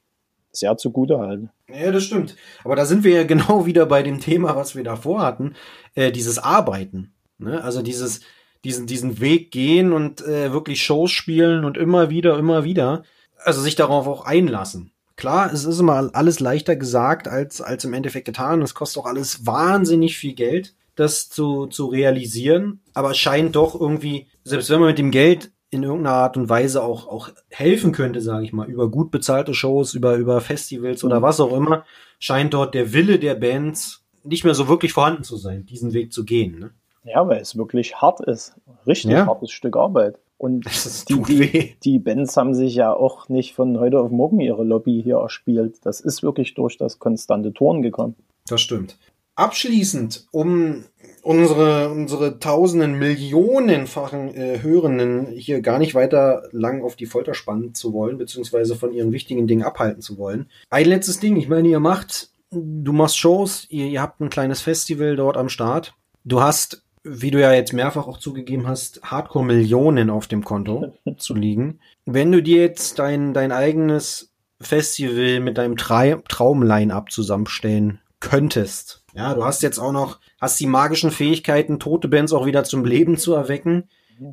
sehr zugute halte. Ja, das stimmt. Aber da sind wir ja genau wieder bei dem Thema, was wir davor hatten, äh, dieses Arbeiten. Ne? Also dieses, diesen, diesen Weg gehen und äh, wirklich Shows spielen und immer wieder, immer wieder. Also sich darauf auch einlassen. Klar, es ist immer alles leichter gesagt als, als im Endeffekt getan. Es kostet auch alles wahnsinnig viel Geld, das zu, zu realisieren. Aber es scheint doch irgendwie, selbst wenn man mit dem Geld in irgendeiner Art und Weise auch, auch helfen könnte, sage ich mal, über gut bezahlte Shows, über, über Festivals oder Mhm. was auch immer, scheint dort der Wille der Bands nicht mehr so wirklich vorhanden zu sein, diesen Weg zu gehen. Ne? Ja, weil es wirklich hart ist. Richtig Ja. hartes Stück Arbeit. Und Das die, die, die Bands haben sich ja auch nicht von heute auf morgen ihre Lobby hier erspielt. Das ist wirklich durch das konstante Touren gekommen. Das stimmt. Abschließend, um unsere, unsere tausenden, millionenfachen äh, Hörenden hier gar nicht weiter lang auf die Folter spannen zu wollen, beziehungsweise von ihren wichtigen Dingen abhalten zu wollen. Ein letztes Ding, ich meine, ihr macht, du machst Shows, ihr, ihr habt ein kleines Festival dort am Start. Du hast, wie du ja jetzt mehrfach auch zugegeben hast, Hardcore-Millionen auf dem Konto zu liegen. Wenn du dir jetzt dein, dein eigenes Festival mit deinem Tra Traum-Line-Up zusammenstellen könntest. Ja, du hast jetzt auch noch, hast die magischen Fähigkeiten, tote Bands auch wieder zum Leben zu erwecken.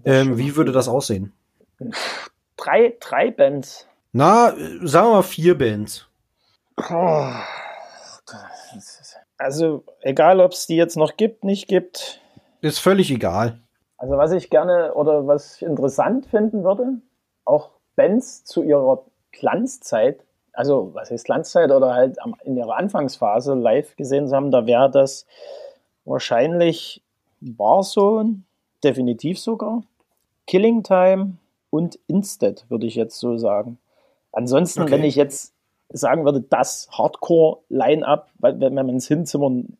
Ähm, wie würde das aussehen? Drei, drei Bands. Na, sagen wir mal vier Bands. Boah. Also, egal ob es die jetzt noch gibt, nicht gibt. Ist völlig egal. Also, was ich gerne oder was ich interessant finden würde, auch Bands zu ihrer Glanzzeit, also was heißt Glanzzeit oder halt in ihrer Anfangsphase live gesehen zu haben, da wäre das wahrscheinlich Warzone, definitiv sogar, Killing Time und Instead, würde ich jetzt so sagen. Ansonsten, Okay. wenn ich jetzt sagen würde, das Hardcore-Line-Up, wenn man es hinzimmern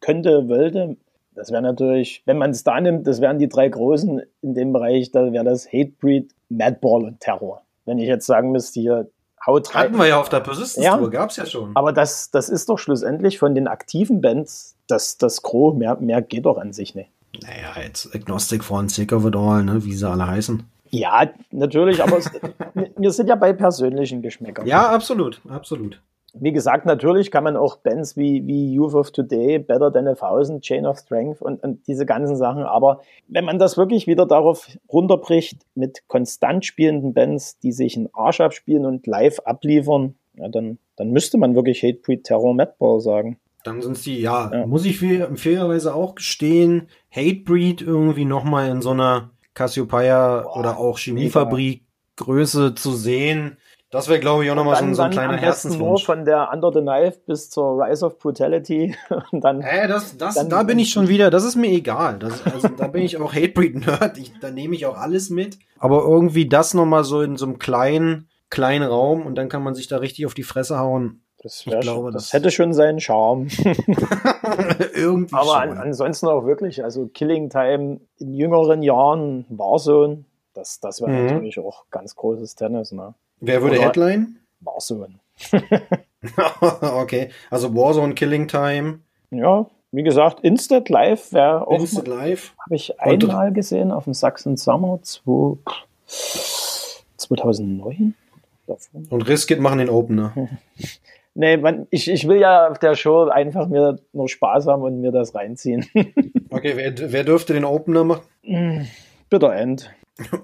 könnte, wollte, das wäre natürlich, wenn man es da nimmt, das wären die drei großen in dem Bereich, da wäre das Hatebreed, Madball und Terror. Wenn ich jetzt sagen müsste, hier haut rein. Hatten wir ja auf der Persistence Ja. Tour, gab's ja schon. Aber das, das ist doch schlussendlich von den aktiven Bands das, das Gros, mehr, mehr geht doch an sich nicht. Naja, jetzt Agnostic Front, Sick of It All, ne, wie sie alle heißen. Ja, natürlich, aber es, wir sind ja bei persönlichen Geschmäckern. Ja, absolut, absolut. Wie gesagt, natürlich kann man auch Bands wie, wie Youth of Today, Better Than a Thousand, Chain of Strength und, und diese ganzen Sachen, aber wenn man das wirklich wieder darauf runterbricht, mit konstant spielenden Bands, die sich einen Arsch abspielen und live abliefern, ja, dann, dann müsste man wirklich Hatebreed, Terror, Madball sagen. Dann sind sie, ja, Ja. muss ich fair- fairerweise auch gestehen, Hatebreed irgendwie nochmal in so einer Cassiopeia Boah, oder auch Chemiefabrik Größe zu sehen. Das wäre, glaube ich, auch nochmal so, ein- so ein kleiner Herzenswunsch. von der Under the Knife bis zur Rise of Brutality und dann Äh, das, das, Dann- da bin ich schon wieder, das ist mir egal. Das, also, da bin ich auch Hatebreed-Nerd, da nehme ich auch alles mit. Aber irgendwie das nochmal so in so einem kleinen, kleinen Raum und dann kann man sich da richtig auf die Fresse hauen. das, Ich glaube, das, das- hätte schon seinen Charme. irgendwie Aber an, schon. ansonsten auch wirklich, also Killing Time in jüngeren Jahren, Warzone, das, das wäre Mhm. natürlich auch ganz großes Tennis, ne? Wer würde Oder- Headline? Warzone. okay, also Warzone Killing Time, Ja, wie gesagt, Instant Live wäre auch, Instant Live. habe ich Und- einmal gesehen auf dem Sachsen Summer 2, 2009. Davon. Und Riskit machen den Opener. Nee, man, ich, ich will ja auf der Show einfach mir nur Spaß haben und mir das reinziehen. Okay, wer, wer dürfte den Opener machen? Bitter End.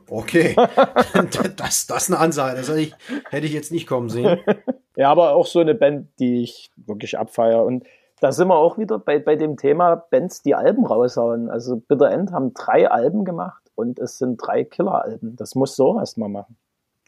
Okay. das, das ist eine Ansage. Das hätte ich, hätte ich jetzt nicht kommen sehen. ja, aber auch so eine Band, die ich wirklich abfeiere. Und da sind wir auch wieder bei, bei dem Thema Bands, die Alben raushauen. Also Bitter End haben drei Alben gemacht und es sind drei Killer-Alben. Das muss so erstmal machen.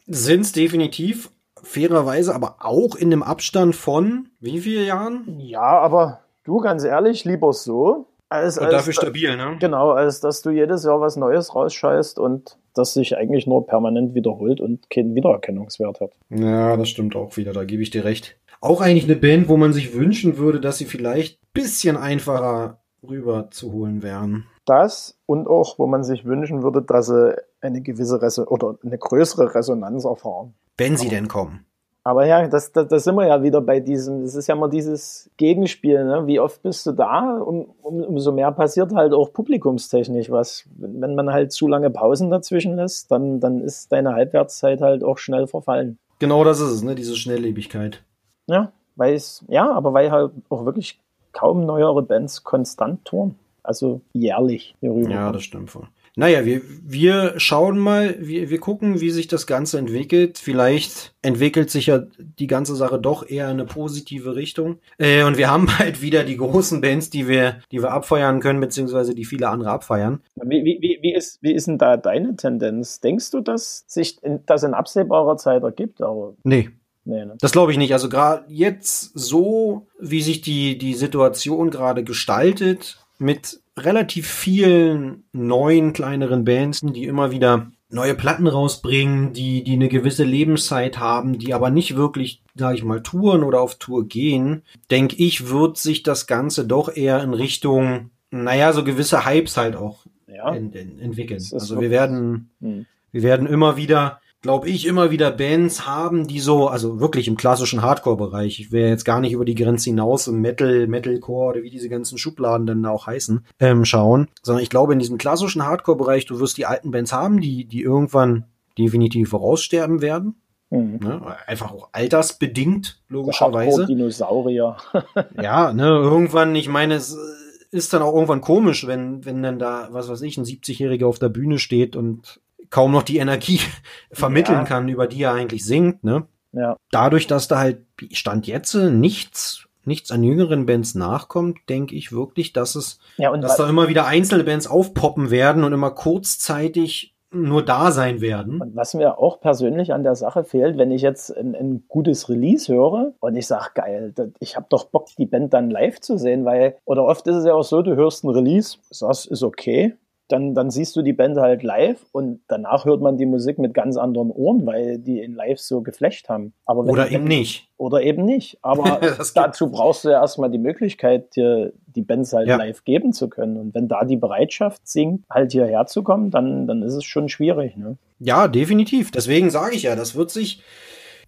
Sind es definitiv, fairerweise, aber auch in dem Abstand von wie vielen Jahren? Ja, aber du, ganz ehrlich, lieber so, als, und dafür stabil, ne? Genau, als dass du jedes Jahr was Neues rausscheißt und das sich eigentlich nur permanent wiederholt und keinen Wiedererkennungswert hat. Ja, das stimmt auch wieder, da gebe ich dir recht. Auch eigentlich eine Band, wo man sich wünschen würde, dass sie vielleicht ein bisschen einfacher rüber zu holen wären. Das und auch, wo man sich wünschen würde, dass sie eine gewisse Reso oder eine größere Resonanz erfahren. Wenn sie denn kommen. Aber ja, das, das, das sind wir ja wieder bei diesem, das ist ja immer dieses Gegenspiel, ne? Wie oft bist du da? Um, um, umso mehr passiert halt auch publikumstechnisch was. Wenn man halt zu lange Pausen dazwischen lässt, dann, dann ist deine Halbwertszeit halt auch schnell verfallen. Genau das ist es, ne? Diese Schnelllebigkeit. Ja, weil es, ja, aber weil halt auch wirklich kaum neuere Bands konstant touren. Also jährlich hier rüber. Ja, das stimmt voll. Naja, wir, wir schauen mal, wir, wir gucken, wie sich das Ganze entwickelt. Vielleicht entwickelt sich ja die ganze Sache doch eher in eine positive Richtung. Äh, und wir haben halt wieder die großen Bands, die wir, die wir abfeiern können, beziehungsweise die viele andere abfeiern. Wie, wie, wie, ist, wie ist denn da deine Tendenz? Denkst du, dass sich das in absehbarer Zeit ergibt? Aber nee, Nee, ne? Das glaube ich nicht. Also gerade jetzt so, wie sich die, die Situation gerade gestaltet, mit relativ vielen neuen, kleineren Bands, die immer wieder neue Platten rausbringen, die, die eine gewisse Lebenszeit haben, die aber nicht wirklich, sage ich mal, touren oder auf Tour gehen, denke ich, wird sich das Ganze doch eher in Richtung, naja, so gewisse Hypes halt auch ja. ent ent entwickeln. Also wir werden, hm. wir werden immer wieder glaube ich, immer wieder Bands haben, die so, also wirklich im klassischen Hardcore-Bereich, ich wäre jetzt gar nicht über die Grenze hinaus im Metal, Metalcore oder wie diese ganzen Schubladen dann auch heißen, ähm, schauen, sondern ich glaube, in diesem klassischen Hardcore-Bereich, du wirst die alten Bands haben, die, die irgendwann definitiv voraussterben werden. Mhm. Ne? Einfach auch altersbedingt, logischerweise. Dinosaurier. ja, ne, irgendwann, ich meine, es ist dann auch irgendwann komisch, wenn, wenn dann da, was weiß ich, ein 70-Jähriger auf der Bühne steht und kaum noch die Energie vermitteln ja. kann, über die er eigentlich singt, ne? Ja. Dadurch, dass da halt Stand jetzt nichts, nichts an jüngeren Bands nachkommt, denke ich wirklich, dass es, ja, dass da immer wieder einzelne Bands aufpoppen werden und immer kurzzeitig nur da sein werden. Und was mir auch persönlich an der Sache fehlt, wenn ich jetzt ein, ein gutes Release höre und ich sage, geil, ich habe doch Bock, die Band dann live zu sehen, weil, oder oft ist es ja auch so, du hörst ein Release, das ist okay, dann, dann siehst du die Band halt live und danach hört man die Musik mit ganz anderen Ohren, weil die in Live so geflecht haben. Aber oder eben nicht. Oder eben nicht. Aber dazu brauchst du ja erstmal die Möglichkeit, dir die Bands halt ja. live geben zu können. Und wenn da die Bereitschaft sinkt, halt hierher zu kommen, dann, dann ist es schon schwierig. Ne? Ja, definitiv. Deswegen sage ich ja, das wird sich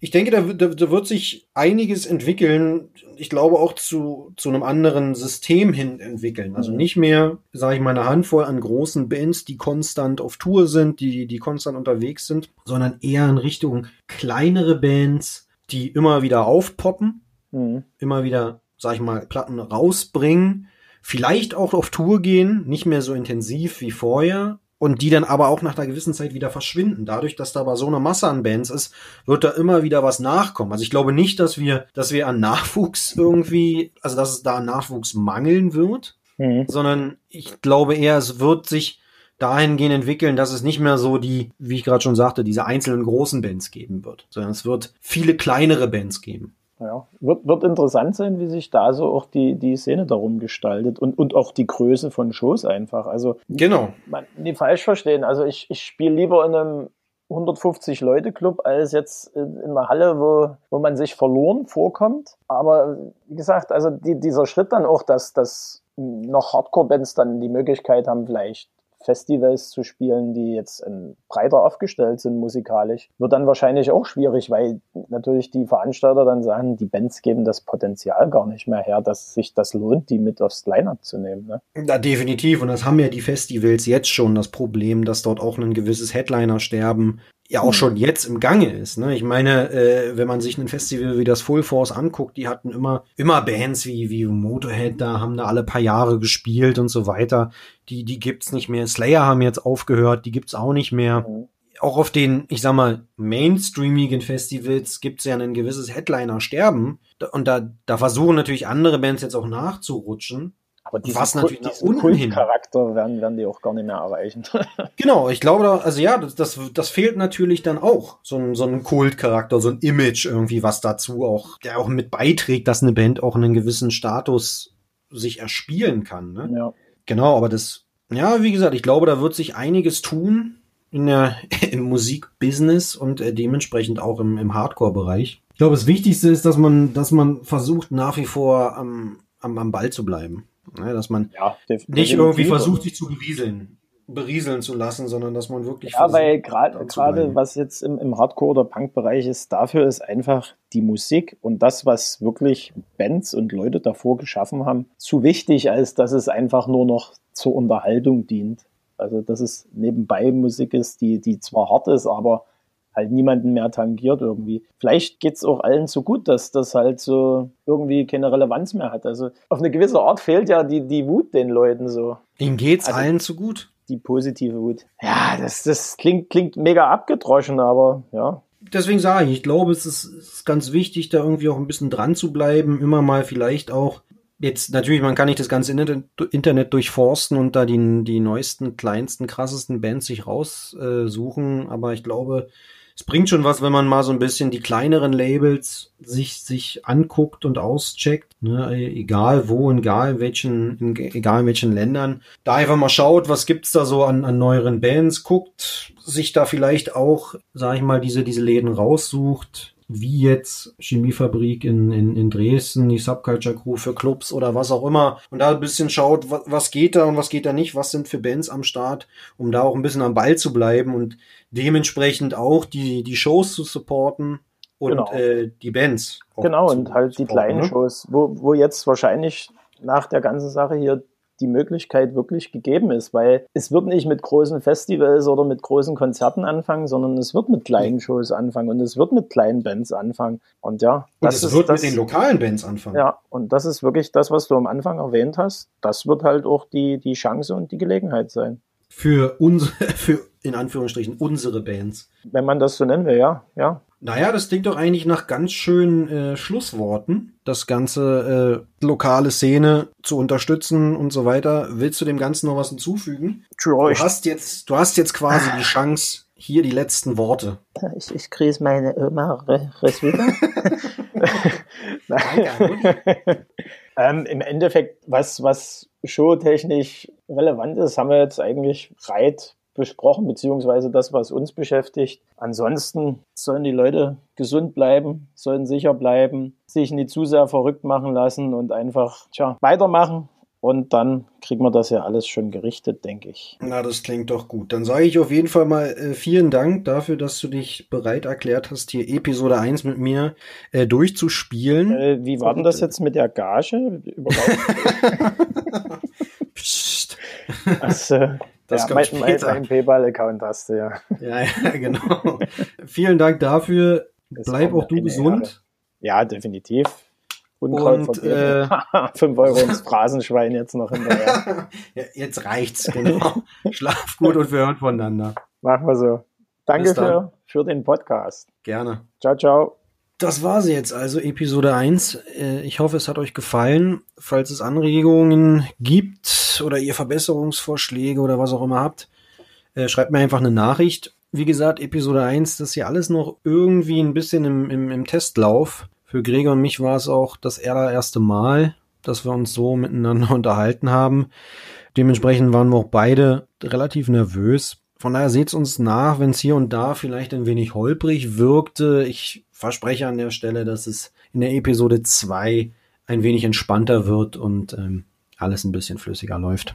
ich denke, da, da, da wird sich einiges entwickeln. Ich glaube auch zu, zu einem anderen System hin entwickeln. Also mhm. nicht mehr, sage ich mal, eine Handvoll an großen Bands, die konstant auf Tour sind, die, die konstant unterwegs sind, sondern eher in Richtung kleinere Bands, die immer wieder aufpoppen, mhm. immer wieder, sag ich mal, Platten rausbringen, vielleicht auch auf Tour gehen, nicht mehr so intensiv wie vorher, und die dann aber auch nach einer gewissen Zeit wieder verschwinden. Dadurch, dass da aber so eine Masse an Bands ist, wird da immer wieder was nachkommen. Also ich glaube nicht, dass wir, dass wir an Nachwuchs irgendwie, also dass es da an Nachwuchs mangeln wird, mhm. sondern ich glaube eher, es wird sich dahingehend entwickeln, dass es nicht mehr so die, wie ich gerade schon sagte, diese einzelnen großen Bands geben wird, sondern es wird viele kleinere Bands geben. Ja, wird, wird interessant sein, wie sich da so auch die, die Szene darum gestaltet und, und auch die Größe von Shows einfach. Also, genau. Man, die falsch verstehen. Also, ich, ich spiele lieber in einem 150 Leute Club als jetzt in, in einer Halle, wo, wo man sich verloren vorkommt. Aber wie gesagt, also die, dieser Schritt dann auch, dass, dass noch Hardcore-Bands dann die Möglichkeit haben, vielleicht Festivals zu spielen, die jetzt ähm, breiter aufgestellt sind musikalisch, wird dann wahrscheinlich auch schwierig, weil natürlich die Veranstalter dann sagen, die Bands geben das Potenzial gar nicht mehr her, dass sich das lohnt, die mit aufs Line-Up zu nehmen. Ne? Ja, definitiv. Und das haben ja die Festivals jetzt schon das Problem, dass dort auch ein gewisses Headliner-Sterben ja auch mhm. schon jetzt im Gange ist. Ne? Ich meine, äh, wenn man sich ein Festival wie das Full Force anguckt, die hatten immer immer Bands wie wie Motorhead, da haben da alle paar Jahre gespielt und so weiter. Die die gibt's nicht mehr. Slayer haben jetzt aufgehört, die gibt's auch nicht mehr. Mhm. Auch auf den, ich sag mal, mainstreamigen Festivals gibt's ja ein gewisses Headliner-Sterben. Und da, da versuchen natürlich andere Bands jetzt auch nachzurutschen. Aber diesen, was natürlich Kult, diesen Kultcharakter werden, werden die auch gar nicht mehr erreichen. genau, ich glaube, da, also ja, das, das, das fehlt natürlich dann auch. So ein, so ein Kultcharakter, so ein Image irgendwie, was dazu auch, der auch mit beiträgt, dass eine Band auch einen gewissen Status sich erspielen kann. Ne? Ja. Genau, aber das, ja, wie gesagt, ich glaube, da wird sich einiges tun in der, im Musikbusiness und äh, dementsprechend auch im, im Hardcore-Bereich. Ich glaube, das Wichtigste ist, dass man, dass man versucht, nach wie vor am, am, am Ball zu bleiben. Ne, dass man ja, nicht irgendwie versucht, sich zu berieseln, berieseln zu lassen, sondern dass man wirklich. Ja, weil gerade gerade was jetzt im, im Hardcore- oder Punk-Bereich ist, dafür ist einfach die Musik und das, was wirklich Bands und Leute davor geschaffen haben, zu wichtig, als dass es einfach nur noch zur Unterhaltung dient. Also dass es nebenbei Musik ist, die, die zwar hart ist, aber halt niemanden mehr tangiert irgendwie. Vielleicht geht's auch allen so gut, dass das halt so irgendwie keine Relevanz mehr hat. Also auf eine gewisse Art fehlt ja die, die Wut den Leuten so. Ihnen geht's also, allen zu gut. Die positive Wut. Ja, das, das klingt, klingt mega abgedroschen, aber ja. Deswegen sage ich, ich glaube, es ist, es ist ganz wichtig, da irgendwie auch ein bisschen dran zu bleiben, immer mal vielleicht auch Jetzt natürlich, man kann nicht das ganze Internet durchforsten und da die, die neuesten, kleinsten, krassesten Bands sich raussuchen, äh, aber ich glaube, es bringt schon was, wenn man mal so ein bisschen die kleineren Labels sich, sich anguckt und auscheckt, ne? egal wo, egal in welchen, in, egal in welchen Ländern. Da einfach mal schaut, was gibt's da so an, an neueren Bands, guckt, sich da vielleicht auch, sag ich mal, diese, diese Läden raussucht, wie jetzt Chemiefabrik in, in, in Dresden, die Subculture Crew für Clubs oder was auch immer und da ein bisschen schaut, was, was geht da und was geht da nicht, was sind für Bands am Start, um da auch ein bisschen am Ball zu bleiben und dementsprechend auch die, die Shows zu supporten und genau. äh, die Bands. Genau, und halt die kleinen ne? Shows, wo, wo jetzt wahrscheinlich nach der ganzen Sache hier die Möglichkeit wirklich gegeben ist, weil es wird nicht mit großen Festivals oder mit großen Konzerten anfangen, sondern es wird mit kleinen Shows anfangen und es wird mit kleinen Bands anfangen. Und ja, das und es ist wird das, mit den lokalen Bands anfangen. Ja, und das ist wirklich das, was du am Anfang erwähnt hast. Das wird halt auch die, die Chance und die Gelegenheit sein. Für unsere, für in Anführungsstrichen unsere Bands. Wenn man das so nennen will, ja, ja. Naja, das klingt doch eigentlich nach ganz schönen äh, Schlussworten, das ganze äh, lokale Szene zu unterstützen und so weiter. Willst du dem Ganzen noch was hinzufügen? Du hast jetzt, du hast jetzt quasi die Chance, hier die letzten Worte. Ich, ich grüße meine Oma wieder. ähm, Im Endeffekt, was, was showtechnisch relevant ist, haben wir jetzt eigentlich breit besprochen, beziehungsweise das, was uns beschäftigt. Ansonsten sollen die Leute gesund bleiben, sollen sicher bleiben, sich nicht zu sehr verrückt machen lassen und einfach tja, weitermachen. Und dann kriegen wir das ja alles schon gerichtet, denke ich. Na, das klingt doch gut. Dann sage ich auf jeden Fall mal äh, vielen Dank dafür, dass du dich bereit erklärt hast, hier Episode 1 mit mir äh, durchzuspielen. Äh, wie war denn das jetzt mit der Gage? Psst. Also, das ja, kommt mein, später. Mein PayPal-Account hast du, ja. Ja, ja genau. Vielen Dank dafür. Das Bleib auch du gesund. Ja, definitiv. Unkraut und äh, 5 Euro ins Phrasenschwein jetzt noch hinterher. ja, jetzt reicht's, genau. Schlaf gut und wir hören voneinander. Machen wir so. Danke für, für den Podcast. Gerne. Ciao, ciao. Das war sie jetzt also, Episode 1. Äh, ich hoffe, es hat euch gefallen. Falls es Anregungen gibt oder ihr Verbesserungsvorschläge oder was auch immer habt, äh, schreibt mir einfach eine Nachricht. Wie gesagt, Episode 1, das ist hier alles noch irgendwie ein bisschen im, im, im Testlauf. Für Gregor und mich war es auch das allererste Mal, dass wir uns so miteinander unterhalten haben. Dementsprechend waren wir auch beide relativ nervös. Von daher seht uns nach, wenn es hier und da vielleicht ein wenig holprig wirkte. Ich verspreche an der Stelle, dass es in der Episode 2 ein wenig entspannter wird und ähm, alles ein bisschen flüssiger läuft.